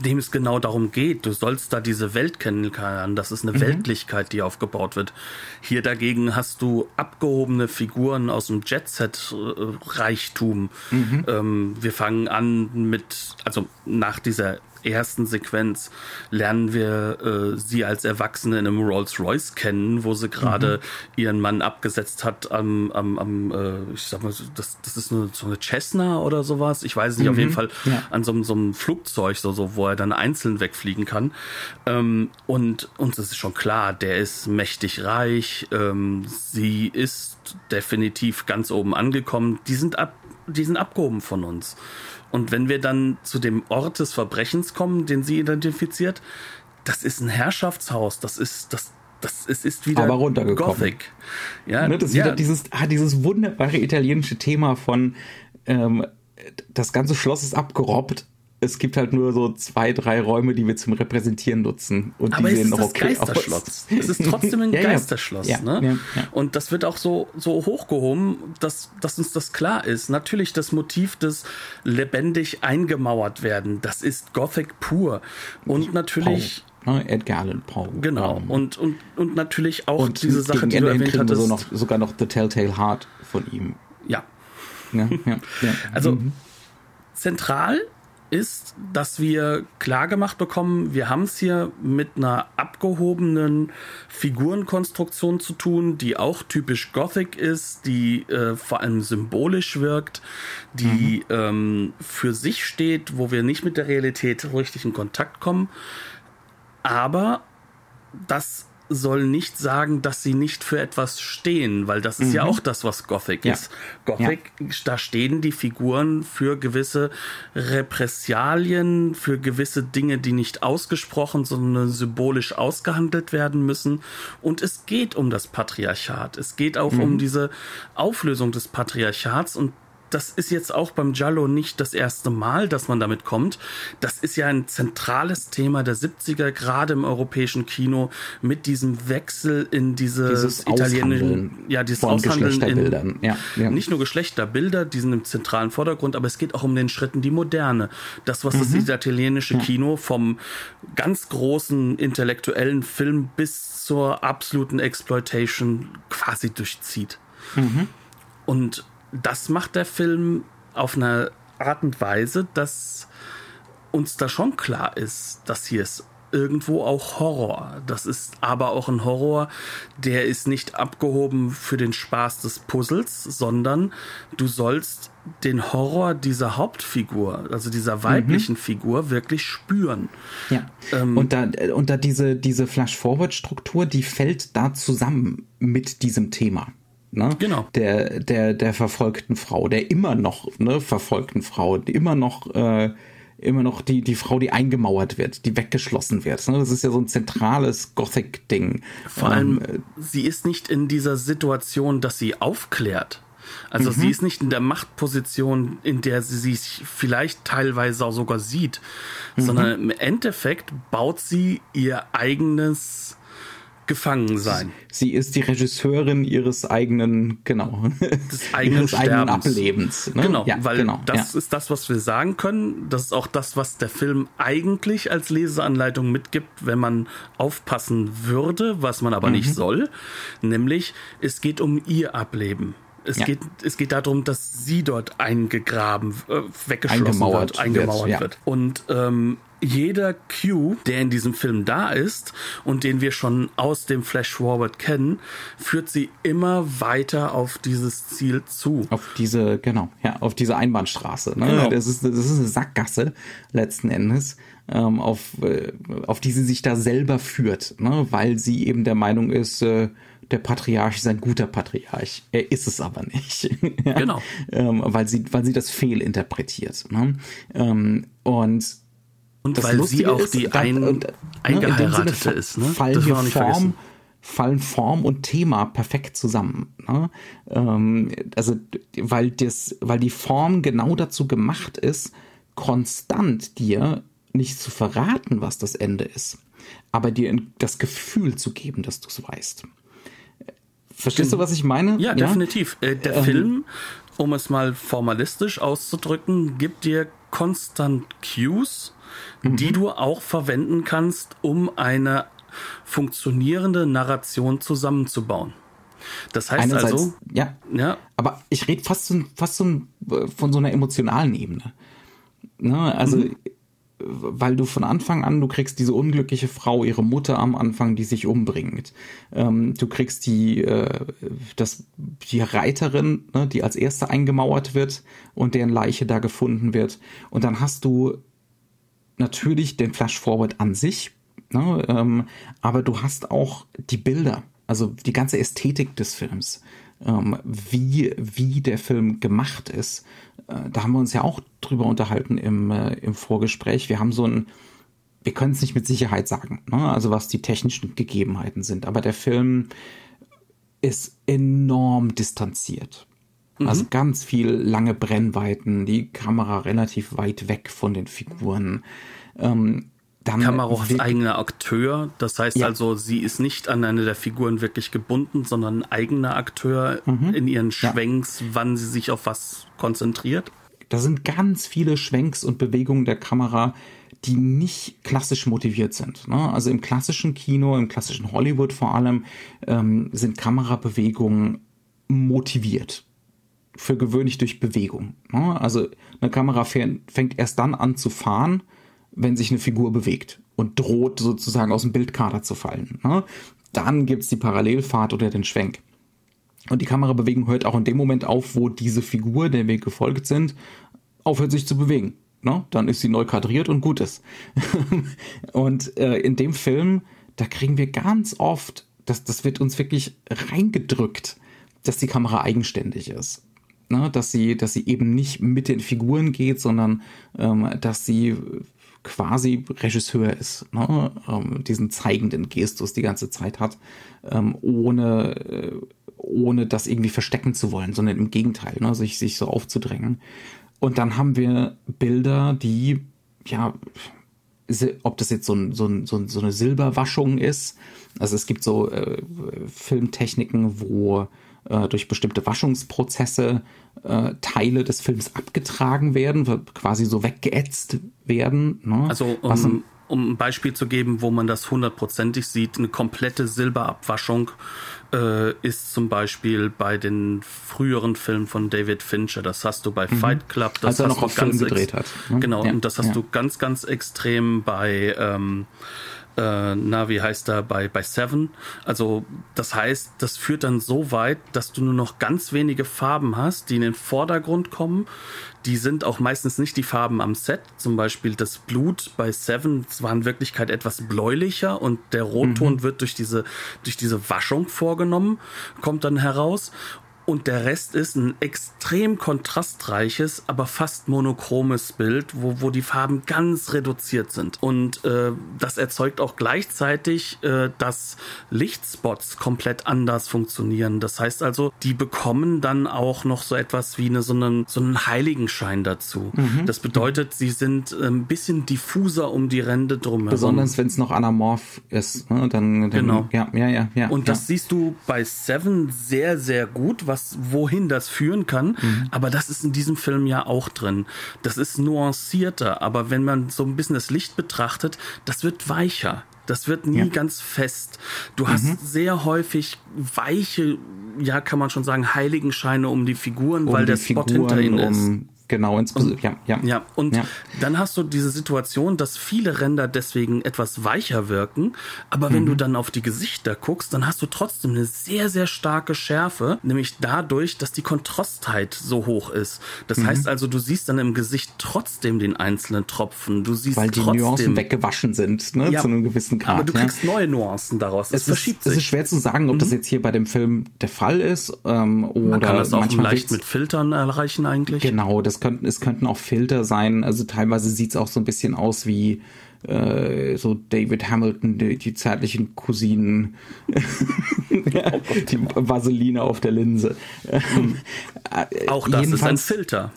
Dem es genau darum geht. Du sollst da diese Welt kennenlernen. Das ist eine mhm. Weltlichkeit, die aufgebaut wird. Hier dagegen hast du abgehobene Figuren aus dem Jet-Set-Reichtum. Mhm. Ähm, wir fangen an mit, also nach dieser ersten Sequenz lernen wir äh, sie als Erwachsene in einem Rolls Royce kennen, wo sie gerade mhm. ihren Mann abgesetzt hat am, am, am äh, ich sag mal, das, das ist eine, so eine Cessna oder sowas. Ich weiß nicht, mhm. auf jeden mhm. Fall ja. an so, so einem Flugzeug, so, so, wo er dann einzeln wegfliegen kann. Ähm, und uns ist schon klar, der ist mächtig reich. Ähm, sie ist definitiv ganz oben angekommen. Die sind ab, die sind abgehoben von uns. Und wenn wir dann zu dem Ort des Verbrechens kommen, den sie identifiziert, das ist ein Herrschaftshaus, das ist, das, das ist, ist wieder Aber Gothic. Ja, ne, das ist ja. wieder dieses, ah, dieses wunderbare italienische Thema von ähm, das ganze Schloss ist abgerobbt es gibt halt nur so zwei, drei Räume, die wir zum Repräsentieren nutzen. Und Aber die sehen noch okay Geisterschloss. Aus. Es ist trotzdem ein ja, Geisterschloss. Ja, ne? Ja, und das wird auch so, so hochgehoben, dass, dass uns das klar ist. Natürlich das Motiv des lebendig eingemauert werden, das ist Gothic pur. Und natürlich. Paul. Ne? Edgar Allan Poe. Genau. Um, und, und, und natürlich auch und diese Sache, die du erwähnt hattest. So noch, sogar noch The Telltale Heart von ihm. Ja. ja, ja, ja. Also mhm. zentral ist, dass wir klar gemacht bekommen, wir haben es hier mit einer abgehobenen Figurenkonstruktion zu tun, die auch typisch Gothic ist, die äh, vor allem symbolisch wirkt, die mhm. ähm, für sich steht, wo wir nicht mit der Realität richtig in Kontakt kommen. Aber das soll nicht sagen, dass sie nicht für etwas stehen, weil das ist mhm. ja auch das, was Gothic ja. ist. Gothic, ja. da stehen die Figuren für gewisse Repressalien, für gewisse Dinge, die nicht ausgesprochen, sondern symbolisch ausgehandelt werden müssen. Und es geht um das Patriarchat. Es geht auch mhm. um diese Auflösung des Patriarchats und das ist jetzt auch beim Giallo nicht das erste Mal, dass man damit kommt. Das ist ja ein zentrales Thema der 70er, gerade im europäischen Kino, mit diesem Wechsel in diese dieses italienischen, ja, dieses Aushandeln in, ja, ja. nicht nur Geschlechterbilder, die sind im zentralen Vordergrund, aber es geht auch um den Schritt in die Moderne. Das, was mhm. das italienische Kino vom ganz großen intellektuellen Film bis zur absoluten Exploitation quasi durchzieht. Mhm. Und das macht der Film auf eine Art und Weise, dass uns da schon klar ist, dass hier ist irgendwo auch Horror. Das ist aber auch ein Horror, der ist nicht abgehoben für den Spaß des Puzzles, sondern du sollst den Horror dieser Hauptfigur, also dieser weiblichen mhm. Figur, wirklich spüren. Ja. Ähm, und da, und da diese, diese Flash-Forward-Struktur, die fällt da zusammen mit diesem Thema ne? Genau. Der, der, der verfolgten Frau, der immer noch, ne, verfolgten Frau, die immer noch, äh, immer noch die, die Frau, die eingemauert wird, die weggeschlossen wird. Ne? Das ist ja so ein zentrales Gothic-Ding. Vor allem, ähm, sie ist nicht in dieser Situation, dass sie aufklärt. Also mhm. sie ist nicht in der Machtposition, in der sie sich vielleicht teilweise auch sogar sieht, mhm. sondern im Endeffekt baut sie ihr eigenes gefangen sein. Sie ist die Regisseurin ihres eigenen, genau, des eigenen, ihres eigenen Ablebens. Ne? Genau, ja, weil genau, das ja. ist das, was wir sagen können. Das ist auch das, was der Film eigentlich als Leseanleitung mitgibt, wenn man aufpassen würde, was man aber mhm. nicht soll. Nämlich, es geht um ihr Ableben. Es, ja. geht, es geht darum, dass sie dort eingegraben, äh, weggeschlossen eingemauert wird, eingemauert wird. wird. Und ähm, jeder Cue, der in diesem Film da ist und den wir schon aus dem Flash Forward kennen, führt sie immer weiter auf dieses Ziel zu. Auf diese, genau, ja, auf diese Einbahnstraße. Ne? Genau. Das, ist, das ist eine Sackgasse letzten Endes, ähm, auf, äh, auf die sie sich da selber führt, ne? weil sie eben der Meinung ist, äh, der Patriarch ist ein guter Patriarch. Er ist es aber nicht. ja? Genau. Ähm, weil, sie, weil sie das fehlinterpretiert. Ne? Ähm, und und das weil Lustige sie auch ist, die ein, und, ne, eingeheiratete ist. Ne? Fallen hier Form, fallen Form und Thema perfekt zusammen. Ne? Ähm, also weil das, weil die Form genau dazu gemacht ist, konstant dir nicht zu verraten, was das Ende ist, aber dir das Gefühl zu geben, dass du es weißt. Verstehst du, was ich meine? Ja, ja? definitiv. Äh, der ähm, Film, um es mal formalistisch auszudrücken, gibt dir konstant Cues mhm. die du auch verwenden kannst, um eine funktionierende Narration zusammenzubauen. Das heißt Einerseits, also, ja, ja. Aber ich rede fast, fast von so einer emotionalen Ebene. Ne? Also mhm weil du von Anfang an, du kriegst diese unglückliche Frau, ihre Mutter am Anfang, die sich umbringt. Ähm, du kriegst die, äh, das, die Reiterin, ne, die als erste eingemauert wird und deren Leiche da gefunden wird. Und dann hast du natürlich den Flash-Forward an sich, ne, ähm, aber du hast auch die Bilder, also die ganze Ästhetik des Films, ähm, wie, wie der Film gemacht ist da haben wir uns ja auch drüber unterhalten im, äh, im Vorgespräch. Wir haben so ein, wir können es nicht mit Sicherheit sagen, ne? also was die technischen Gegebenheiten sind, aber der Film ist enorm distanziert. Mhm. Also ganz viel lange Brennweiten, die Kamera relativ weit weg von den Figuren. Ähm, dann Kamera auch als eigener Akteur. Das heißt ja. also, sie ist nicht an eine der Figuren wirklich gebunden, sondern ein eigener Akteur mhm. in ihren Schwenks, ja. wann sie sich auf was konzentriert. Da sind ganz viele Schwenks und Bewegungen der Kamera, die nicht klassisch motiviert sind. Ne? Also im klassischen Kino, im klassischen Hollywood vor allem, ähm, sind Kamerabewegungen motiviert. Für gewöhnlich durch Bewegung. Ne? Also eine Kamera fängt erst dann an zu fahren, wenn sich eine Figur bewegt und droht sozusagen aus dem Bildkader zu fallen. Ne? Dann gibt's die Parallelfahrt oder den Schwenk. Und die Kamerabewegung hört auch in dem Moment auf, wo diese Figur, der wir gefolgt sind, aufhört sich zu bewegen. Ne? Dann ist sie neu kadriert und gut ist. und äh, in dem Film, da kriegen wir ganz oft, das, das wird uns wirklich reingedrückt, dass die Kamera eigenständig ist. Ne? Dass, sie, dass sie eben nicht mit den Figuren geht, sondern ähm, dass sie quasi Regisseur ist, ne? ähm, diesen zeigenden Gestus die ganze Zeit hat, ähm, ohne, äh, ohne das irgendwie verstecken zu wollen, sondern im Gegenteil, ne? sich, sich so aufzudrängen. Und dann haben wir Bilder, die, ja, ob das jetzt so, ein, so, ein, so, eine Silberwaschung ist. Also es gibt so äh, Filmtechniken, wo äh, durch bestimmte Waschungsprozesse äh, Teile des Films abgetragen werden, quasi so weggeätzt werden. Ne? Also um, um ein Beispiel zu geben, wo man das hundertprozentig sieht, eine komplette Silberabwaschung äh, ist zum Beispiel bei den früheren Filmen von David Fincher. Das hast du bei mhm. Fight Club. Das Als er noch auf Film gedreht hat. Ne? Genau, ja, und das hast ja. du ganz, ganz extrem bei ähm, äh, na, wie heißt er, bei, bei Seven. Also das heißt, das führt dann so weit, dass du nur noch ganz wenige Farben hast, die in den Vordergrund kommen. Die sind auch meistens nicht die Farben am Set. Zum Beispiel das Blut bei Seven war in Wirklichkeit etwas bläulicher und der Rotton mhm. wird durch diese, durch diese Waschung vorgenommen, kommt dann heraus und der Rest ist ein extrem kontrastreiches, aber fast monochromes Bild, wo, wo die Farben ganz reduziert sind. Und äh, das erzeugt auch gleichzeitig, äh, dass Lichtspots komplett anders funktionieren. Das heißt also, die bekommen dann auch noch so etwas wie eine, so, einen, so einen Heiligenschein dazu. Mhm. Das bedeutet, sie sind äh, ein bisschen diffuser um die Ränder drumherum. Besonders wenn es noch anamorph ist. Ne? Dann, dann, genau. Ja, ja, ja, ja. Und das siehst du bei Seven sehr, sehr gut, was was, wohin das führen kann. Mhm. Aber das ist in diesem Film ja auch drin. Das ist nuancierter, aber wenn man so ein bisschen das Licht betrachtet, das wird weicher. Das wird nie ja. ganz fest. Du hast mhm. sehr häufig weiche, ja, kann man schon sagen, Heiligenscheine um die Figuren, um weil der Spot Figuren, hinter ihnen ist. Genau, ins und, ja, ja. Ja, und ja. dann hast du diese Situation, dass viele Ränder deswegen etwas weicher wirken, aber wenn mhm. du dann auf die Gesichter guckst, dann hast du trotzdem eine sehr, sehr starke Schärfe, nämlich dadurch, dass die Kontrastheit so hoch ist. Das mhm. heißt also, du siehst dann im Gesicht trotzdem den einzelnen Tropfen. Du siehst Weil die trotzdem, Nuancen weggewaschen sind, ne, ja, zu einem gewissen Grad. Aber du kriegst neue Nuancen daraus. Es, es verschiebt ist, sich. Es ist schwer zu sagen, ob mhm. das jetzt hier bei dem Film der Fall ist ähm, oder Man kann das auch leicht mit Filtern erreichen eigentlich. Genau, das es könnten, es könnten auch Filter sein. Also teilweise sieht es auch so ein bisschen aus wie äh, so David Hamilton, die, die zärtlichen Cousinen, die Vaseline auf der Linse. Ähm, auch das ist ein Filter.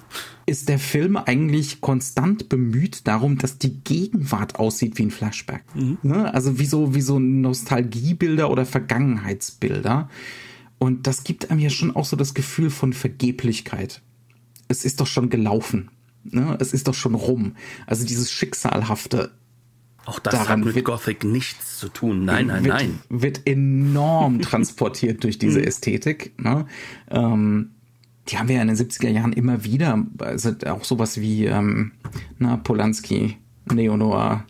Ist der Film eigentlich konstant bemüht darum, dass die Gegenwart aussieht wie ein Flashback? Mhm. Ne? Also wie so, wie so Nostalgiebilder oder Vergangenheitsbilder. Und das gibt einem ja schon auch so das Gefühl von Vergeblichkeit es ist doch schon gelaufen. Ne? Es ist doch schon rum. Also dieses Schicksalhafte. Auch das hat mit wird, Gothic nichts zu tun. Nein, nein, wird, nein. Wird enorm transportiert durch diese mhm. Ästhetik. Ne? Ähm, die haben wir ja in den 70er Jahren immer wieder. Also auch sowas wie ähm, na, Polanski, Neo-Noir,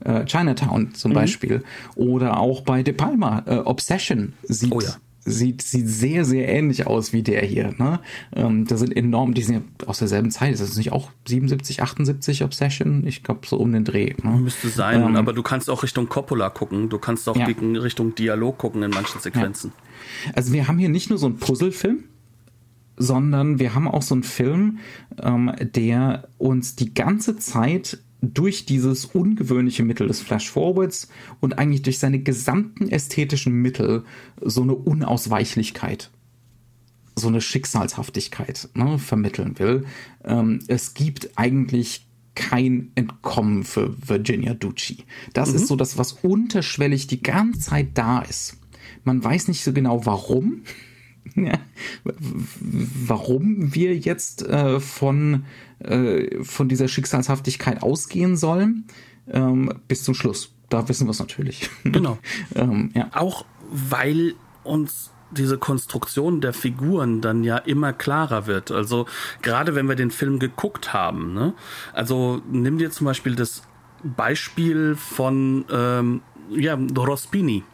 äh, Chinatown zum mhm. Beispiel. Oder auch bei De Palma, äh, Obsession sieht, oh ja. Sieht, sieht sehr, sehr ähnlich aus wie der hier. Ne? Ähm, da sind enorm, die sind ja aus derselben Zeit. Ist das nicht auch 77, 78 Obsession? Ich glaube, so um den Dreh. Ne? Müsste sein, ähm, aber du kannst auch Richtung Coppola gucken. Du kannst auch ja. Richtung Dialog gucken in manchen Sequenzen. Ja. Also wir haben hier nicht nur so einen Puzzlefilm, sondern wir haben auch so einen Film, ähm, der uns die ganze Zeit durch dieses ungewöhnliche Mittel des Flash-Forwards und eigentlich durch seine gesamten ästhetischen Mittel so eine Unausweichlichkeit, so eine Schicksalshaftigkeit ne, vermitteln will. Ähm, es gibt eigentlich kein Entkommen für Virginia Ducci. Das mhm. ist so das, was unterschwellig die ganze Zeit da ist. Man weiß nicht so genau warum. Warum wir jetzt äh, von, äh, von dieser Schicksalshaftigkeit ausgehen sollen, ähm, bis zum Schluss. Da wissen wir es natürlich. Genau. ähm, ja. Auch weil uns diese Konstruktion der Figuren dann ja immer klarer wird. Also gerade wenn wir den Film geguckt haben. Ne? Also nimm dir zum Beispiel das Beispiel von ähm, ja, Rospini.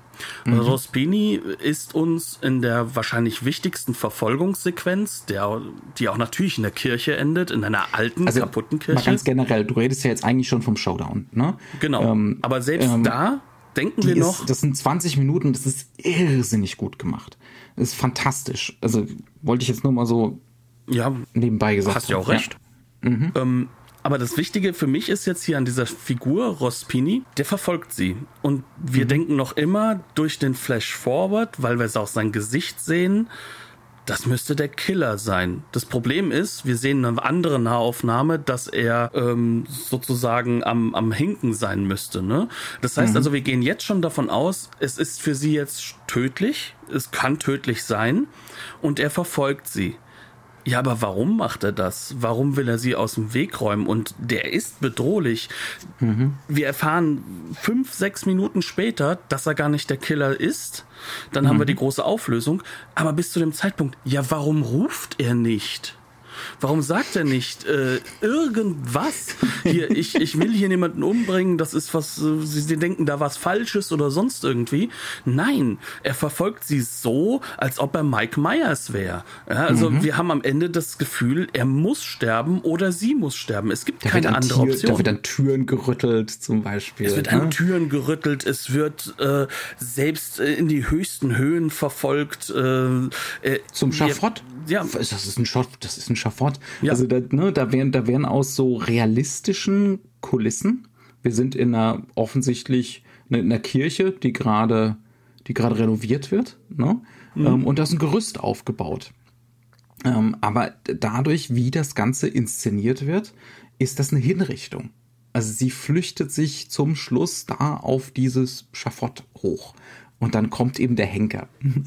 Mhm. Rospini ist uns in der wahrscheinlich wichtigsten Verfolgungssequenz, der, die auch natürlich in der Kirche endet, in einer alten, also, kaputten Kirche. Mal ganz generell, du redest ja jetzt eigentlich schon vom Showdown, ne? Genau. Ähm, Aber selbst ähm, da denken wir noch. Ist, das sind 20 Minuten, das ist irrsinnig gut gemacht. Das ist fantastisch. Also wollte ich jetzt nur mal so ja, nebenbei gesagt. Hast ja auch recht. Ja. Mhm. Ähm, aber das Wichtige für mich ist jetzt hier an dieser Figur Rospini, der verfolgt sie. Und wir mhm. denken noch immer durch den Flash Forward, weil wir es auch sein Gesicht sehen, das müsste der Killer sein. Das Problem ist, wir sehen eine andere Nahaufnahme, dass er ähm, sozusagen am, am Hinken sein müsste. Ne? Das heißt mhm. also, wir gehen jetzt schon davon aus, es ist für sie jetzt tödlich, es kann tödlich sein und er verfolgt sie. Ja, aber warum macht er das? Warum will er sie aus dem Weg räumen? Und der ist bedrohlich. Mhm. Wir erfahren fünf, sechs Minuten später, dass er gar nicht der Killer ist. Dann mhm. haben wir die große Auflösung. Aber bis zu dem Zeitpunkt, ja, warum ruft er nicht? Warum sagt er nicht äh, irgendwas? Hier, ich, ich will hier niemanden umbringen, das ist was, äh, sie, sie denken da was Falsches oder sonst irgendwie. Nein, er verfolgt sie so, als ob er Mike Myers wäre. Ja, also mhm. wir haben am Ende das Gefühl, er muss sterben oder sie muss sterben. Es gibt da keine andere Tür, Option. Da wird an Türen gerüttelt zum Beispiel. Es wird ne? an Türen gerüttelt, es wird äh, selbst äh, in die höchsten Höhen verfolgt. Äh, zum Schafott? Ja. Das ist ein Schafott. Das ist ein Schafott. Ja. Also da, ne, da werden, da werden aus so realistischen Kulissen. Wir sind in einer offensichtlich in einer Kirche, die gerade, die gerade renoviert wird, ne? Mhm. Ähm, und da ist ein Gerüst aufgebaut. Ähm, aber dadurch, wie das Ganze inszeniert wird, ist das eine Hinrichtung. Also sie flüchtet sich zum Schluss da auf dieses Schafott hoch. Und dann kommt eben der Henker.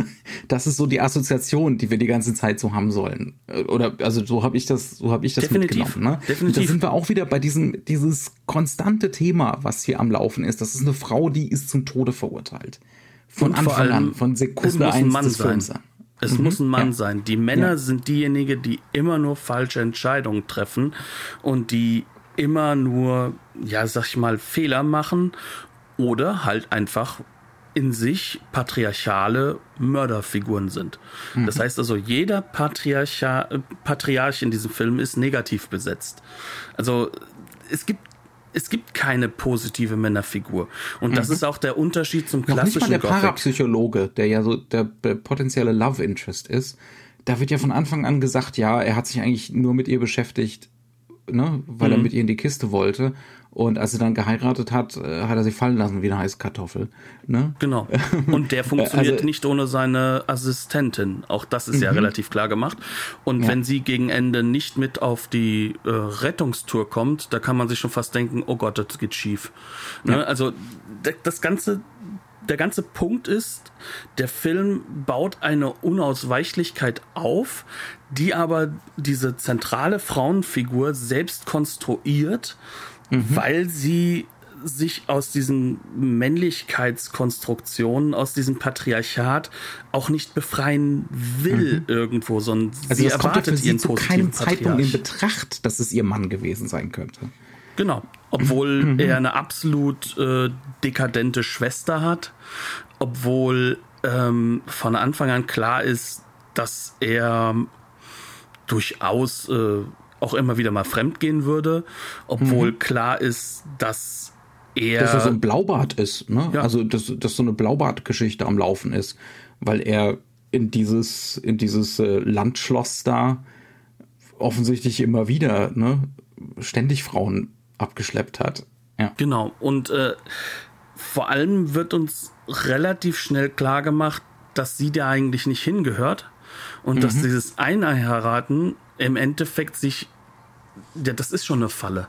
Das ist so die Assoziation, die wir die ganze Zeit so haben sollen. Oder also so habe ich das, so habe ich das Definitiv. mitgenommen. Ne? Definitiv. Da sind wir auch wieder bei diesem dieses konstante Thema, was hier am Laufen ist. Das ist eine Frau, die ist zum Tode verurteilt. Von Und Anfang an, von Sekunde eins Mann des Films an. Es mhm. muss ein Mann ja. sein. Die Männer ja. sind diejenigen, die immer nur falsche Entscheidungen treffen und die immer nur, ja, sag ich mal, Fehler machen oder halt einfach in sich patriarchale Mörderfiguren sind. Mhm. Das heißt also, jeder Patriarcha, Patriarch in diesem Film ist negativ besetzt. Also es gibt es gibt keine positive Männerfigur. Und mhm. das ist auch der Unterschied zum klassischen Noch nicht mal der Gothic. Parapsychologe, der ja so der, der potenzielle Love Interest ist, da wird ja von Anfang an gesagt, ja, er hat sich eigentlich nur mit ihr beschäftigt, ne, weil mhm. er mit ihr in die Kiste wollte. Und als sie dann geheiratet hat, äh, hat er sie fallen lassen wie eine heiße Kartoffel. Ne? Genau. Und der funktioniert also, nicht ohne seine Assistentin. Auch das ist ja mhm. relativ klar gemacht. Und ja. wenn sie gegen Ende nicht mit auf die äh, Rettungstour kommt, da kann man sich schon fast denken, oh Gott, das geht schief. Ne? Ja. Also das Ganze der ganze Punkt ist, der Film baut eine Unausweichlichkeit auf, die aber diese zentrale Frauenfigur selbst konstruiert, mhm. weil sie sich aus diesen Männlichkeitskonstruktionen, aus diesem Patriarchat auch nicht befreien will mhm. irgendwo, sondern also sie erwartet kommt ja ihren zu keinem Zeitpunkt in Betracht, dass es ihr Mann gewesen sein könnte. Genau, obwohl mhm. er eine absolut äh, dekadente Schwester hat, obwohl ähm, von Anfang an klar ist, dass er durchaus äh, auch immer wieder mal fremd gehen würde, obwohl mhm. klar ist, dass er. Dass er so ein Blaubart ist, ne? Ja. Also, dass, dass so eine Blaubart-Geschichte am Laufen ist, weil er in dieses, in dieses äh, Landschloss da offensichtlich immer wieder, ne, ständig Frauen abgeschleppt hat. Ja. Genau. Und äh, vor allem wird uns relativ schnell klar gemacht, dass sie da eigentlich nicht hingehört und mhm. dass dieses Einheiraten im Endeffekt sich, ja, das ist schon eine Falle.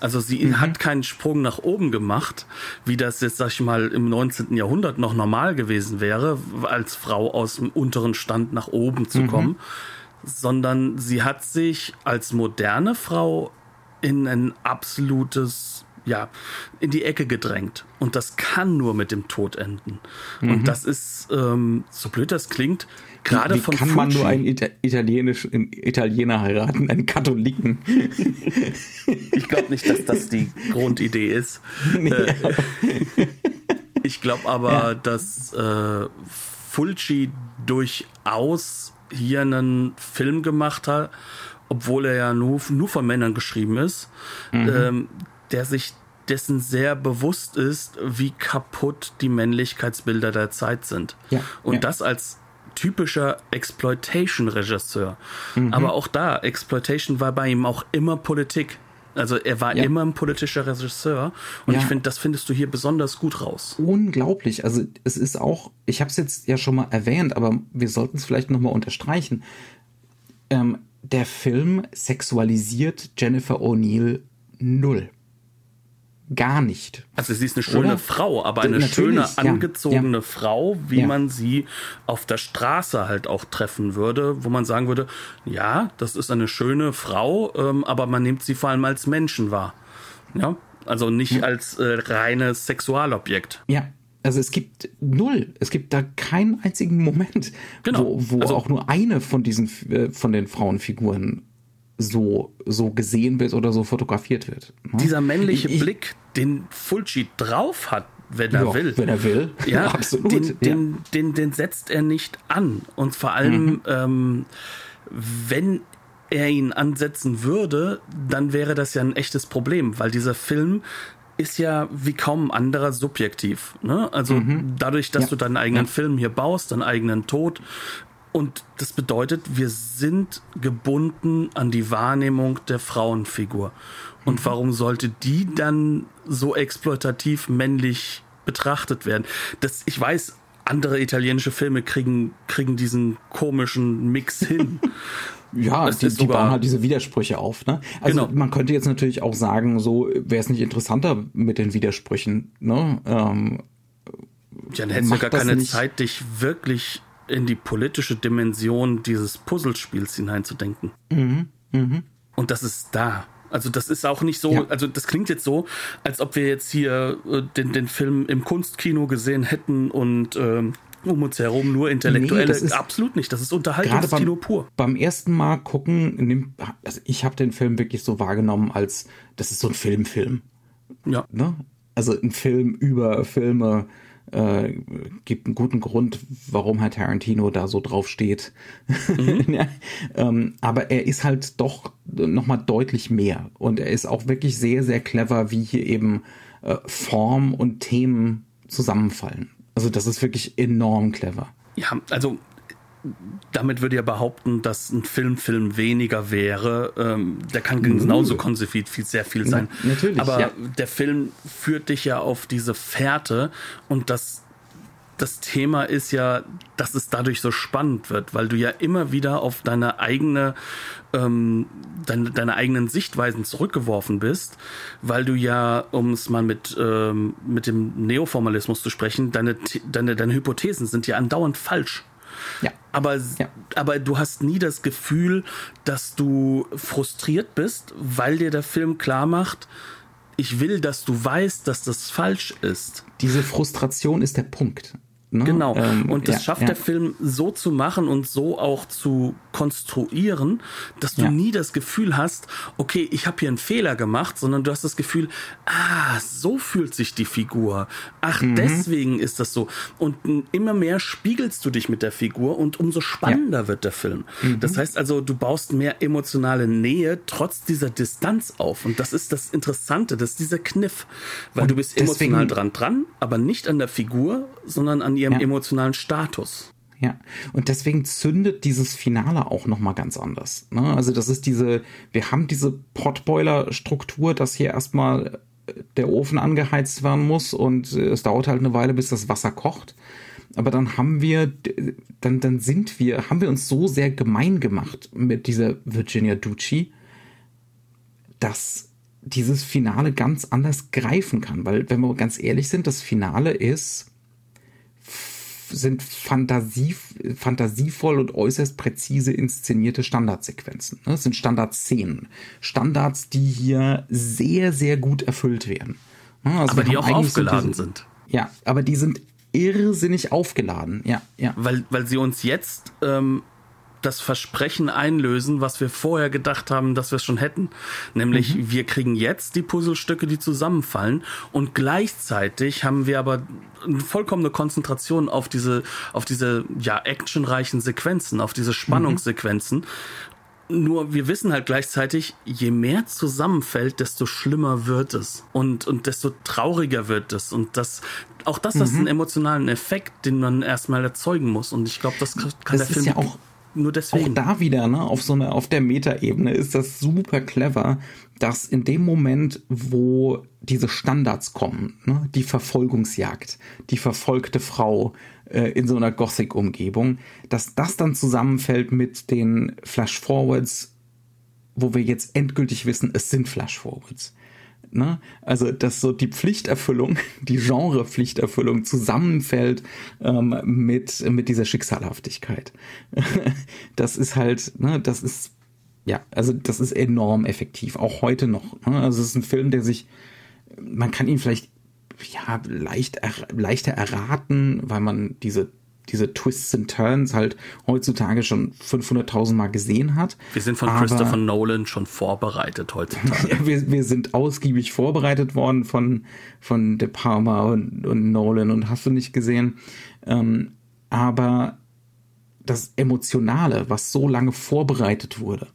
Also sie mhm. hat keinen Sprung nach oben gemacht, wie das jetzt, sag ich mal, im 19. Jahrhundert noch normal gewesen wäre, als Frau aus dem unteren Stand nach oben zu mhm. kommen, sondern sie hat sich als moderne Frau in ein absolutes ja, in die Ecke gedrängt. Und das kann nur mit dem Tod enden. Mhm. Und das ist, ähm, so blöd das klingt, gerade von kann Fuji. man nur einen Ita Italienisch, Italiener heiraten, einen Katholiken? ich glaube nicht, dass das die Grundidee ist. Nee, äh, ich glaube aber, ja. dass äh, Fulci durchaus hier einen Film gemacht hat, obwohl er ja nur, nur von Männern geschrieben ist, mhm. ähm, der sich dessen sehr bewusst ist, wie kaputt die Männlichkeitsbilder der Zeit sind. Ja, und ja. das als typischer Exploitation-Regisseur. Mhm. Aber auch da, Exploitation war bei ihm auch immer Politik. Also er war ja. immer ein politischer Regisseur und ich finde, das findest du hier besonders gut raus. Unglaublich. Also es ist auch, ich habe es jetzt ja schon mal erwähnt, aber wir sollten es vielleicht noch mal unterstreichen. Ähm, der Film sexualisiert Jennifer O'Neill null. Gar nicht. Also sie ist eine schöne Oder? Frau, aber eine Natürlich, schöne angezogene ja. Frau, wie ja. man sie auf der Straße halt auch treffen würde, wo man sagen würde, ja, das ist eine schöne Frau, ähm, aber man nimmt sie vor allem als Menschen wahr. Ja, also nicht ja. als äh, reines Sexualobjekt. Ja, also es gibt null, es gibt da keinen einzigen Moment, genau. wo, wo also, auch nur eine von diesen äh, von den Frauenfiguren so so gesehen wird oder so fotografiert wird. Ne? Dieser männliche ich, Blick, den Fulci drauf hat, wenn er ja, will. Wenn er will, ja, absolut. Den, den, den, den, setzt er nicht an. Und vor allem, mhm. ähm, wenn er ihn ansetzen würde, dann wäre das ja ein echtes Problem, weil dieser Film ist ja wie kaum ein anderer subjektiv. Ne? Also mhm. dadurch, dass ja. du deinen eigenen ja. Film hier baust, deinen eigenen Tod. Und das bedeutet, wir sind gebunden an die Wahrnehmung der Frauenfigur. Und mhm. warum sollte die dann so exploitativ männlich betrachtet werden? Das, ich weiß, andere italienische Filme kriegen, kriegen diesen komischen Mix hin. Ja, die, die bauen halt diese Widersprüche auf. Ne? Also genau. man könnte jetzt natürlich auch sagen, so wäre es nicht interessanter mit den Widersprüchen. Ne? Ähm, ja, dann hättest du gar keine nicht. Zeit, dich wirklich in die politische Dimension dieses Puzzlespiels hineinzudenken. Mhm. Mhm. Und das ist da. Also das ist auch nicht so, ja. also das klingt jetzt so, als ob wir jetzt hier äh, den, den Film im Kunstkino gesehen hätten und ähm, um uns herum nur Intellektuelle. Nee, Absolut nicht. Das ist Unterhaltungskino beim, pur. Beim ersten Mal gucken, nimm, also ich habe den Film wirklich so wahrgenommen, als das ist so ein Filmfilm. Ja. Ne? Also ein Film über Filme. Äh, gibt einen guten Grund, warum Herr Tarantino da so drauf steht. Mhm. ja, ähm, aber er ist halt doch nochmal deutlich mehr. Und er ist auch wirklich sehr, sehr clever, wie hier eben äh, Form und Themen zusammenfallen. Also das ist wirklich enorm clever. Ja, also damit würde ja behaupten, dass ein Film Film weniger wäre. Ähm, der kann genauso konzipiert viel, sehr viel sein. Ja, natürlich. Aber ja. der Film führt dich ja auf diese Fährte und das das Thema ist ja, dass es dadurch so spannend wird, weil du ja immer wieder auf deine eigene, ähm, deine, deine eigenen Sichtweisen zurückgeworfen bist, weil du ja, um es mal mit, ähm, mit dem Neoformalismus zu sprechen, deine, deine, deine Hypothesen sind ja andauernd falsch. Ja. Aber, ja. aber du hast nie das Gefühl, dass du frustriert bist, weil dir der Film klar macht, ich will, dass du weißt, dass das falsch ist. Diese Frustration ist der Punkt. Ne? Genau. Ähm, und das ja, schafft ja. der Film so zu machen und so auch zu konstruieren, dass du ja. nie das Gefühl hast, okay, ich habe hier einen Fehler gemacht, sondern du hast das Gefühl, ah, so fühlt sich die Figur. Ach, mhm. deswegen ist das so. Und immer mehr spiegelst du dich mit der Figur und umso spannender wird der Film. Mhm. Das heißt also, du baust mehr emotionale Nähe trotz dieser Distanz auf. Und das ist das Interessante, das ist dieser Kniff. Weil und du bist emotional dran dran, aber nicht an der Figur, sondern an ihrem ja. emotionalen Status. Ja, und deswegen zündet dieses Finale auch nochmal ganz anders. Ne? Also das ist diese, wir haben diese Potboiler-Struktur, dass hier erstmal äh, der Ofen angeheizt werden muss und äh, es dauert halt eine Weile, bis das Wasser kocht. Aber dann haben wir, dann, dann sind wir, haben wir uns so sehr gemein gemacht mit dieser Virginia Ducci, dass dieses Finale ganz anders greifen kann. Weil, wenn wir ganz ehrlich sind, das Finale ist sind Fantasie, fantasievoll und äußerst präzise inszenierte Standardsequenzen. Das sind Standardszenen. Standards, die hier sehr, sehr gut erfüllt werden. Also aber die auch aufgeladen diese, sind. Ja, aber die sind irrsinnig aufgeladen. Ja, ja. Weil, weil sie uns jetzt ähm, das Versprechen einlösen, was wir vorher gedacht haben, dass wir es schon hätten. Nämlich, mhm. wir kriegen jetzt die Puzzlestücke, die zusammenfallen und gleichzeitig haben wir aber eine vollkommene Konzentration auf diese, auf diese, ja, actionreichen Sequenzen, auf diese Spannungssequenzen. Mhm. Nur wir wissen halt gleichzeitig, je mehr zusammenfällt, desto schlimmer wird es und, und desto trauriger wird es. Und das, auch das mhm. ist ein emotionalen Effekt, den man erstmal erzeugen muss. Und ich glaube, das kann das der Film ja auch nur deswegen. Auch da wieder, ne, auf so einer, auf der Metaebene ist das super clever, dass in dem Moment, wo diese Standards kommen, ne, die Verfolgungsjagd, die verfolgte Frau äh, in so einer Gothic-Umgebung, dass das dann zusammenfällt mit den Flash-Forwards, wo wir jetzt endgültig wissen, es sind Flash-Forwards. Ne? Also, dass so die Pflichterfüllung, die Genrepflichterfüllung zusammenfällt ähm, mit, mit dieser Schicksalhaftigkeit. das ist halt, ne, das ist, ja, also das ist enorm effektiv, auch heute noch. Ne? Also es ist ein Film, der sich, man kann ihn vielleicht ja, leicht, er, leichter erraten, weil man diese diese Twists and Turns halt heutzutage schon 500.000 Mal gesehen hat. Wir sind von Aber, Christopher Nolan schon vorbereitet heutzutage. wir, wir sind ausgiebig vorbereitet worden von, von De Palma und, und Nolan und hast du nicht gesehen. Ähm, aber das Emotionale, was so lange vorbereitet wurde,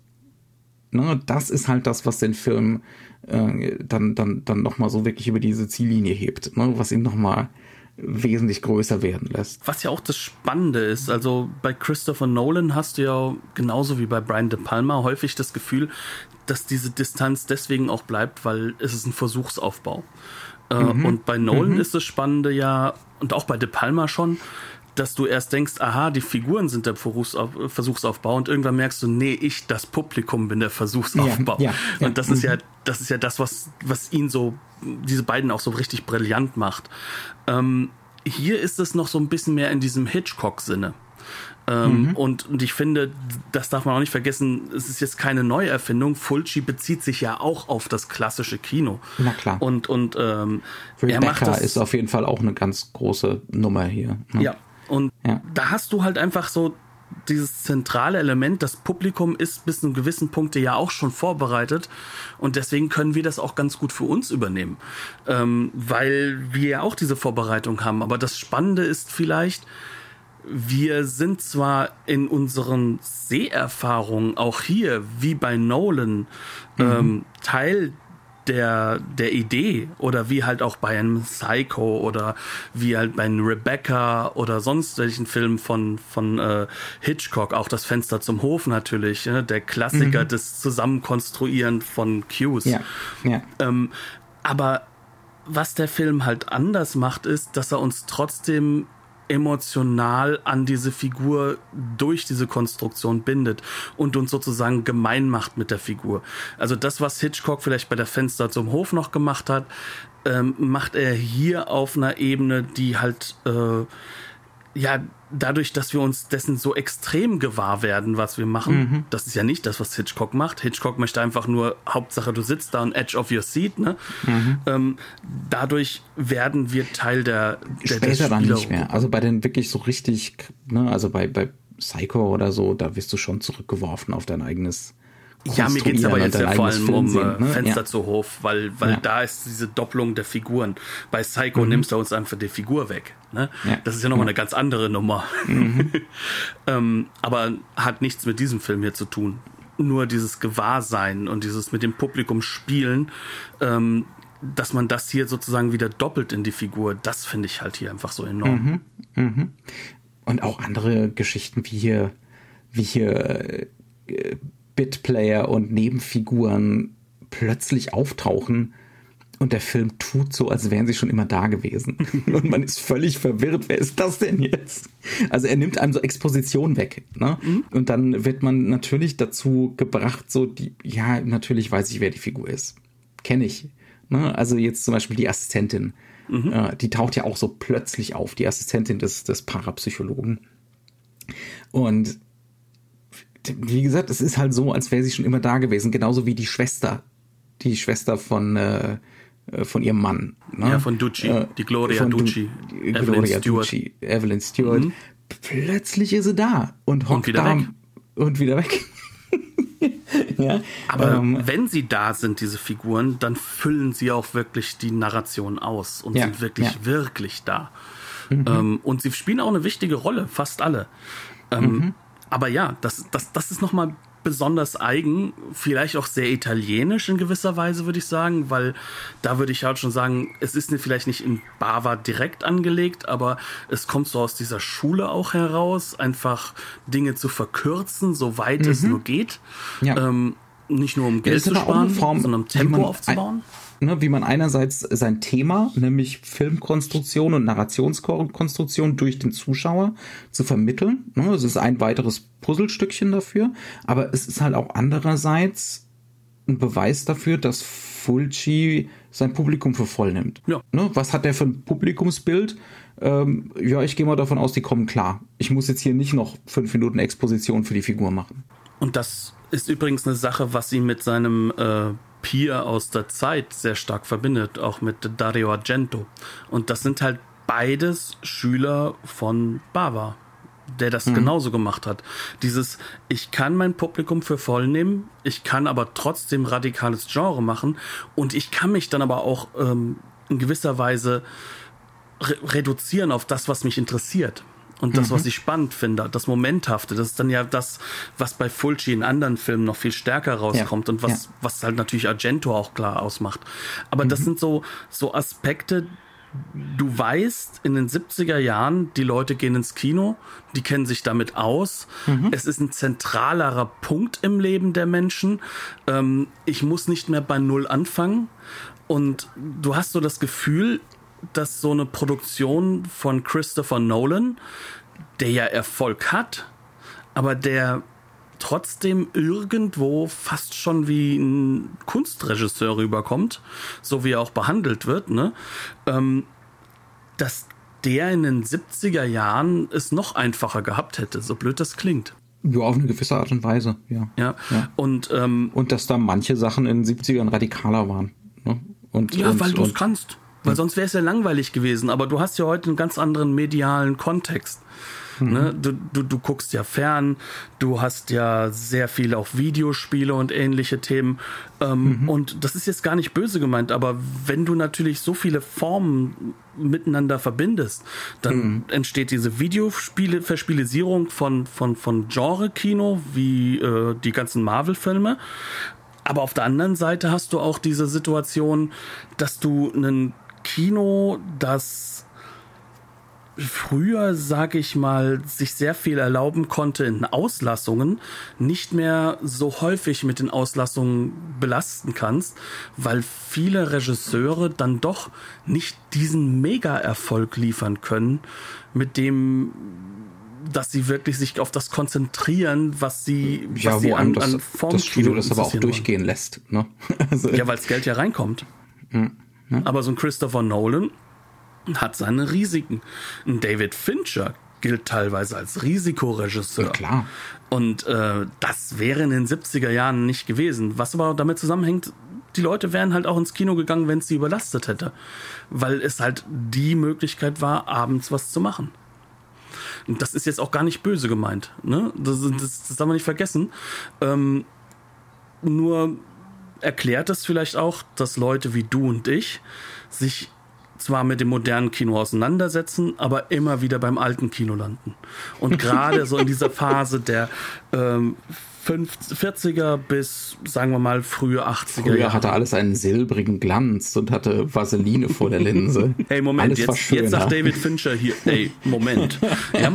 ne, das ist halt das, was den Film äh, dann, dann, dann nochmal so wirklich über diese Ziellinie hebt, ne, was ihn nochmal wesentlich größer werden lässt. Was ja auch das Spannende ist, also bei Christopher Nolan hast du ja genauso wie bei Brian De Palma häufig das Gefühl, dass diese Distanz deswegen auch bleibt, weil es ist ein Versuchsaufbau. Äh, mhm. Und bei Nolan mhm. ist das Spannende ja, und auch bei De Palma schon, dass du erst denkst, aha, die Figuren sind der Versuchsaufbau und irgendwann merkst du, nee, ich, das Publikum bin der Versuchsaufbau. Ja, ja, ja. Und das ist ja, mhm. das ist ja das, was, was ihn so, diese beiden auch so richtig brillant macht. Ähm, hier ist es noch so ein bisschen mehr in diesem Hitchcock-Sinne. Ähm, mhm. und, und ich finde, das darf man auch nicht vergessen, es ist jetzt keine Neuerfindung. Fulci bezieht sich ja auch auf das klassische Kino. Na klar. Und, und ähm, er macht das, ist auf jeden Fall auch eine ganz große Nummer hier. Ne? Ja, und ja. da hast du halt einfach so dieses zentrale Element, das Publikum ist bis zu einem gewissen Punkt ja auch schon vorbereitet und deswegen können wir das auch ganz gut für uns übernehmen, ähm, weil wir ja auch diese Vorbereitung haben. Aber das Spannende ist vielleicht, wir sind zwar in unseren Seherfahrungen auch hier, wie bei Nolan, mhm. ähm, Teil der, der Idee oder wie halt auch bei einem Psycho oder wie halt bei einem Rebecca oder sonst welchen Film von, von äh, Hitchcock, auch das Fenster zum Hof natürlich, ne? der Klassiker mhm. des Zusammenkonstruieren von Cues. Ja. Ja. Ähm, aber was der Film halt anders macht, ist, dass er uns trotzdem emotional an diese Figur durch diese Konstruktion bindet und uns sozusagen gemein macht mit der Figur. Also das, was Hitchcock vielleicht bei der Fenster zum Hof noch gemacht hat, ähm, macht er hier auf einer Ebene, die halt äh, ja, dadurch, dass wir uns dessen so extrem gewahr werden, was wir machen, mhm. das ist ja nicht das, was Hitchcock macht. Hitchcock möchte einfach nur, Hauptsache du sitzt da on edge of your seat, ne? Mhm. Ähm, dadurch werden wir Teil der, der Später dann nicht mehr. Also bei den wirklich so richtig, ne, also bei, bei Psycho oder so, da wirst du schon zurückgeworfen auf dein eigenes ja, mir geht es aber jetzt ja vor allem um sehen, ne? Fenster ja. zu Hof, weil, weil ja. da ist diese Doppelung der Figuren. Bei Psycho mhm. nimmst du uns einfach die Figur weg. Ne? Ja. Das ist ja nochmal eine ganz andere Nummer. Mhm. ähm, aber hat nichts mit diesem Film hier zu tun. Nur dieses Gewahrsein und dieses mit dem Publikum spielen, ähm, dass man das hier sozusagen wieder doppelt in die Figur, das finde ich halt hier einfach so enorm. Mhm. Mhm. Und auch andere Geschichten wie hier, wie hier äh, Bitplayer und Nebenfiguren plötzlich auftauchen und der Film tut so, als wären sie schon immer da gewesen. und man ist völlig verwirrt, wer ist das denn jetzt? Also er nimmt einem so Exposition weg. Ne? Mhm. Und dann wird man natürlich dazu gebracht, so die, ja, natürlich weiß ich, wer die Figur ist. Kenne ich. Ne? Also jetzt zum Beispiel die Assistentin. Mhm. Äh, die taucht ja auch so plötzlich auf, die Assistentin des, des Parapsychologen. Und wie gesagt, es ist halt so, als wäre sie schon immer da gewesen, genauso wie die Schwester, die Schwester von äh, äh von ihrem Mann. Ne? Ja, von Ducci, äh, die Gloria Ducci, du Evelyn Gloria Stewart. Ducci, Evelyn Stewart. Mhm. Plötzlich ist sie da und hockt und wieder da weg. und wieder weg. ja, aber ähm, wenn sie da sind, diese Figuren, dann füllen sie auch wirklich die Narration aus und ja, sind wirklich, ja. wirklich da. Mhm. Ähm, und sie spielen auch eine wichtige Rolle, fast alle. Ähm, mhm aber ja, das, das, das ist nochmal besonders eigen, vielleicht auch sehr italienisch in gewisser Weise, würde ich sagen, weil da würde ich halt schon sagen, es ist vielleicht nicht in Bava direkt angelegt, aber es kommt so aus dieser Schule auch heraus, einfach Dinge zu verkürzen, soweit mhm. es nur geht. Ja. Ähm, nicht nur um Geld zu sparen, Form, sondern um Tempo aufzubauen ne, wie man einerseits sein Thema, nämlich Filmkonstruktion und Narrationskonstruktion durch den Zuschauer zu vermitteln. Ne, es ist ein weiteres Puzzlestückchen dafür, aber es ist halt auch andererseits ein Beweis dafür, dass Fulci sein Publikum für voll nimmt. Ja. Ne, was hat der für ein Publikumsbild? Ähm, ja, ich gehe mal davon aus, die kommen klar. Ich muss jetzt hier nicht noch fünf Minuten Exposition für die Figur machen. Und das ist übrigens eine Sache, was ihn mit seinem äh, Peer aus der Zeit sehr stark verbindet, auch mit Dario Argento. Und das sind halt beides Schüler von Bava, der das mhm. genauso gemacht hat. Dieses, ich kann mein Publikum für voll nehmen, ich kann aber trotzdem radikales Genre machen und ich kann mich dann aber auch ähm, in gewisser Weise re reduzieren auf das, was mich interessiert. Und das, mhm. was ich spannend finde, das Momenthafte, das ist dann ja das, was bei Fulci in anderen Filmen noch viel stärker rauskommt ja. und was, ja. was halt natürlich Argento auch klar ausmacht. Aber mhm. das sind so, so Aspekte, du weißt, in den 70er Jahren, die Leute gehen ins Kino, die kennen sich damit aus. Mhm. Es ist ein zentralerer Punkt im Leben der Menschen. Ähm, ich muss nicht mehr bei Null anfangen. Und du hast so das Gefühl, dass so eine Produktion von Christopher Nolan, der ja Erfolg hat, aber der trotzdem irgendwo fast schon wie ein Kunstregisseur rüberkommt, so wie er auch behandelt wird, ne? Ähm, dass der in den 70er Jahren es noch einfacher gehabt hätte, so blöd das klingt. Ja, auf eine gewisse Art und Weise, ja. Ja, ja. Und, ähm, und dass da manche Sachen in den 70ern radikaler waren. Ne? Und, ja, und, weil du es kannst. Weil sonst wäre es ja langweilig gewesen. Aber du hast ja heute einen ganz anderen medialen Kontext. Mhm. Ne? Du, du, du guckst ja fern, du hast ja sehr viel auch Videospiele und ähnliche Themen. Ähm, mhm. Und das ist jetzt gar nicht böse gemeint, aber wenn du natürlich so viele Formen miteinander verbindest, dann mhm. entsteht diese Videospiele, Verspielisierung von, von, von Genre-Kino, wie äh, die ganzen Marvel-Filme. Aber auf der anderen Seite hast du auch diese Situation, dass du einen Kino, das früher, sag ich mal, sich sehr viel erlauben konnte in Auslassungen, nicht mehr so häufig mit den Auslassungen belasten kannst, weil viele Regisseure dann doch nicht diesen Mega-Erfolg liefern können, mit dem dass sie wirklich sich auf das konzentrieren, was sie, ja, was sie an, das, an Form das Studio das aber auch durchgehen lässt. Ne? Also ja, weil das Geld ja reinkommt. Mhm. Aber so ein Christopher Nolan hat seine Risiken. Ein David Fincher gilt teilweise als Risikoregisseur. Ja, klar. Und äh, das wäre in den 70er Jahren nicht gewesen. Was aber damit zusammenhängt, die Leute wären halt auch ins Kino gegangen, wenn es sie überlastet hätte. Weil es halt die Möglichkeit war, abends was zu machen. Und das ist jetzt auch gar nicht böse gemeint. Ne? Das, das, das darf man nicht vergessen. Ähm, nur erklärt es vielleicht auch, dass Leute wie du und ich sich zwar mit dem modernen Kino auseinandersetzen, aber immer wieder beim alten Kino landen. Und gerade so in dieser Phase der ähm, 40er bis, sagen wir mal, frühe 80er Früher Jahre. hatte alles einen silbrigen Glanz und hatte Vaseline vor der Linse. Ey, Moment, jetzt, jetzt sagt David Fincher hier, ey, Moment. ja?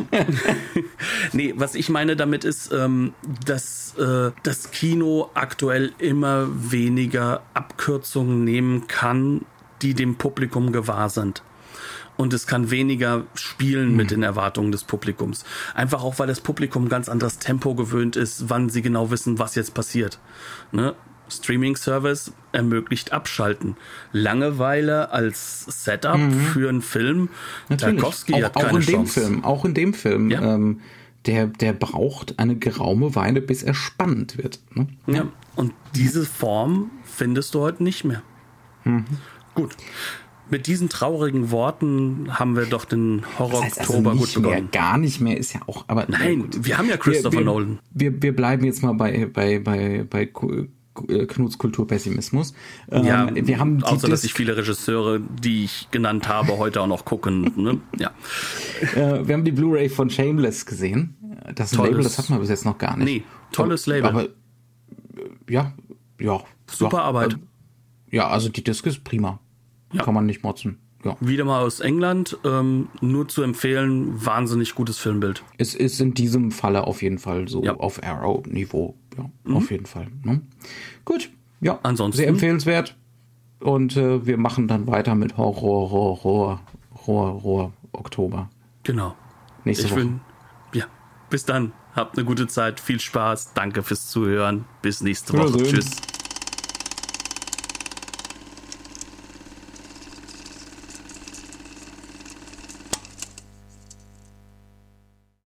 nee, was ich meine damit ist, ähm, dass äh, das Kino aktuell immer weniger Abkürzungen nehmen kann, die dem Publikum gewahr sind und es kann weniger spielen mit hm. den Erwartungen des Publikums. Einfach auch, weil das Publikum ganz anderes Tempo gewöhnt ist, wann sie genau wissen, was jetzt passiert. Ne? Streaming-Service ermöglicht Abschalten. Langeweile als Setup mhm. für einen Film. Natürlich. Tarkovsky auch, hat keine auch in Chance. dem Film, auch in dem Film. Ja. Ähm, der, der braucht eine geraume Weile, bis er spannend wird. Ne? Ja, und diese Form findest du heute nicht mehr. Mhm. Gut mit diesen traurigen Worten haben wir doch den Horror-Oktober also gut begonnen. Mehr, gar nicht mehr ist ja auch, aber. Nein, gut. wir haben ja Christopher wir, wir, Nolan. Wir, wir bleiben jetzt mal bei, bei, bei, bei äh, Knuts Kulturpessimismus. Ähm, ja, wir haben außer dass sich viele Regisseure, die ich genannt habe, heute auch noch gucken. ne? Ja. Äh, wir haben die Blu-ray von Shameless gesehen. Das tolles, Label, das hatten wir bis jetzt noch gar nicht. Nee, tolles Label. Aber ja, ja. Super ja, Arbeit. Äh, ja, also die Disc ist prima. Ja. Kann man nicht motzen. Ja. Wieder mal aus England, ähm, nur zu empfehlen, wahnsinnig gutes Filmbild. Es ist in diesem Falle auf jeden Fall so ja. auf Arrow-Niveau. Ja, mhm. auf jeden Fall. Ne? Gut, ja. Ansonsten. Sehr empfehlenswert. Und äh, wir machen dann weiter mit Horror, Horror, Horror, Horror, Oktober. Genau. Nächste ich Woche. Bin, ja, bis dann. Habt eine gute Zeit, viel Spaß. Danke fürs Zuhören. Bis nächste Woche. Tschüss.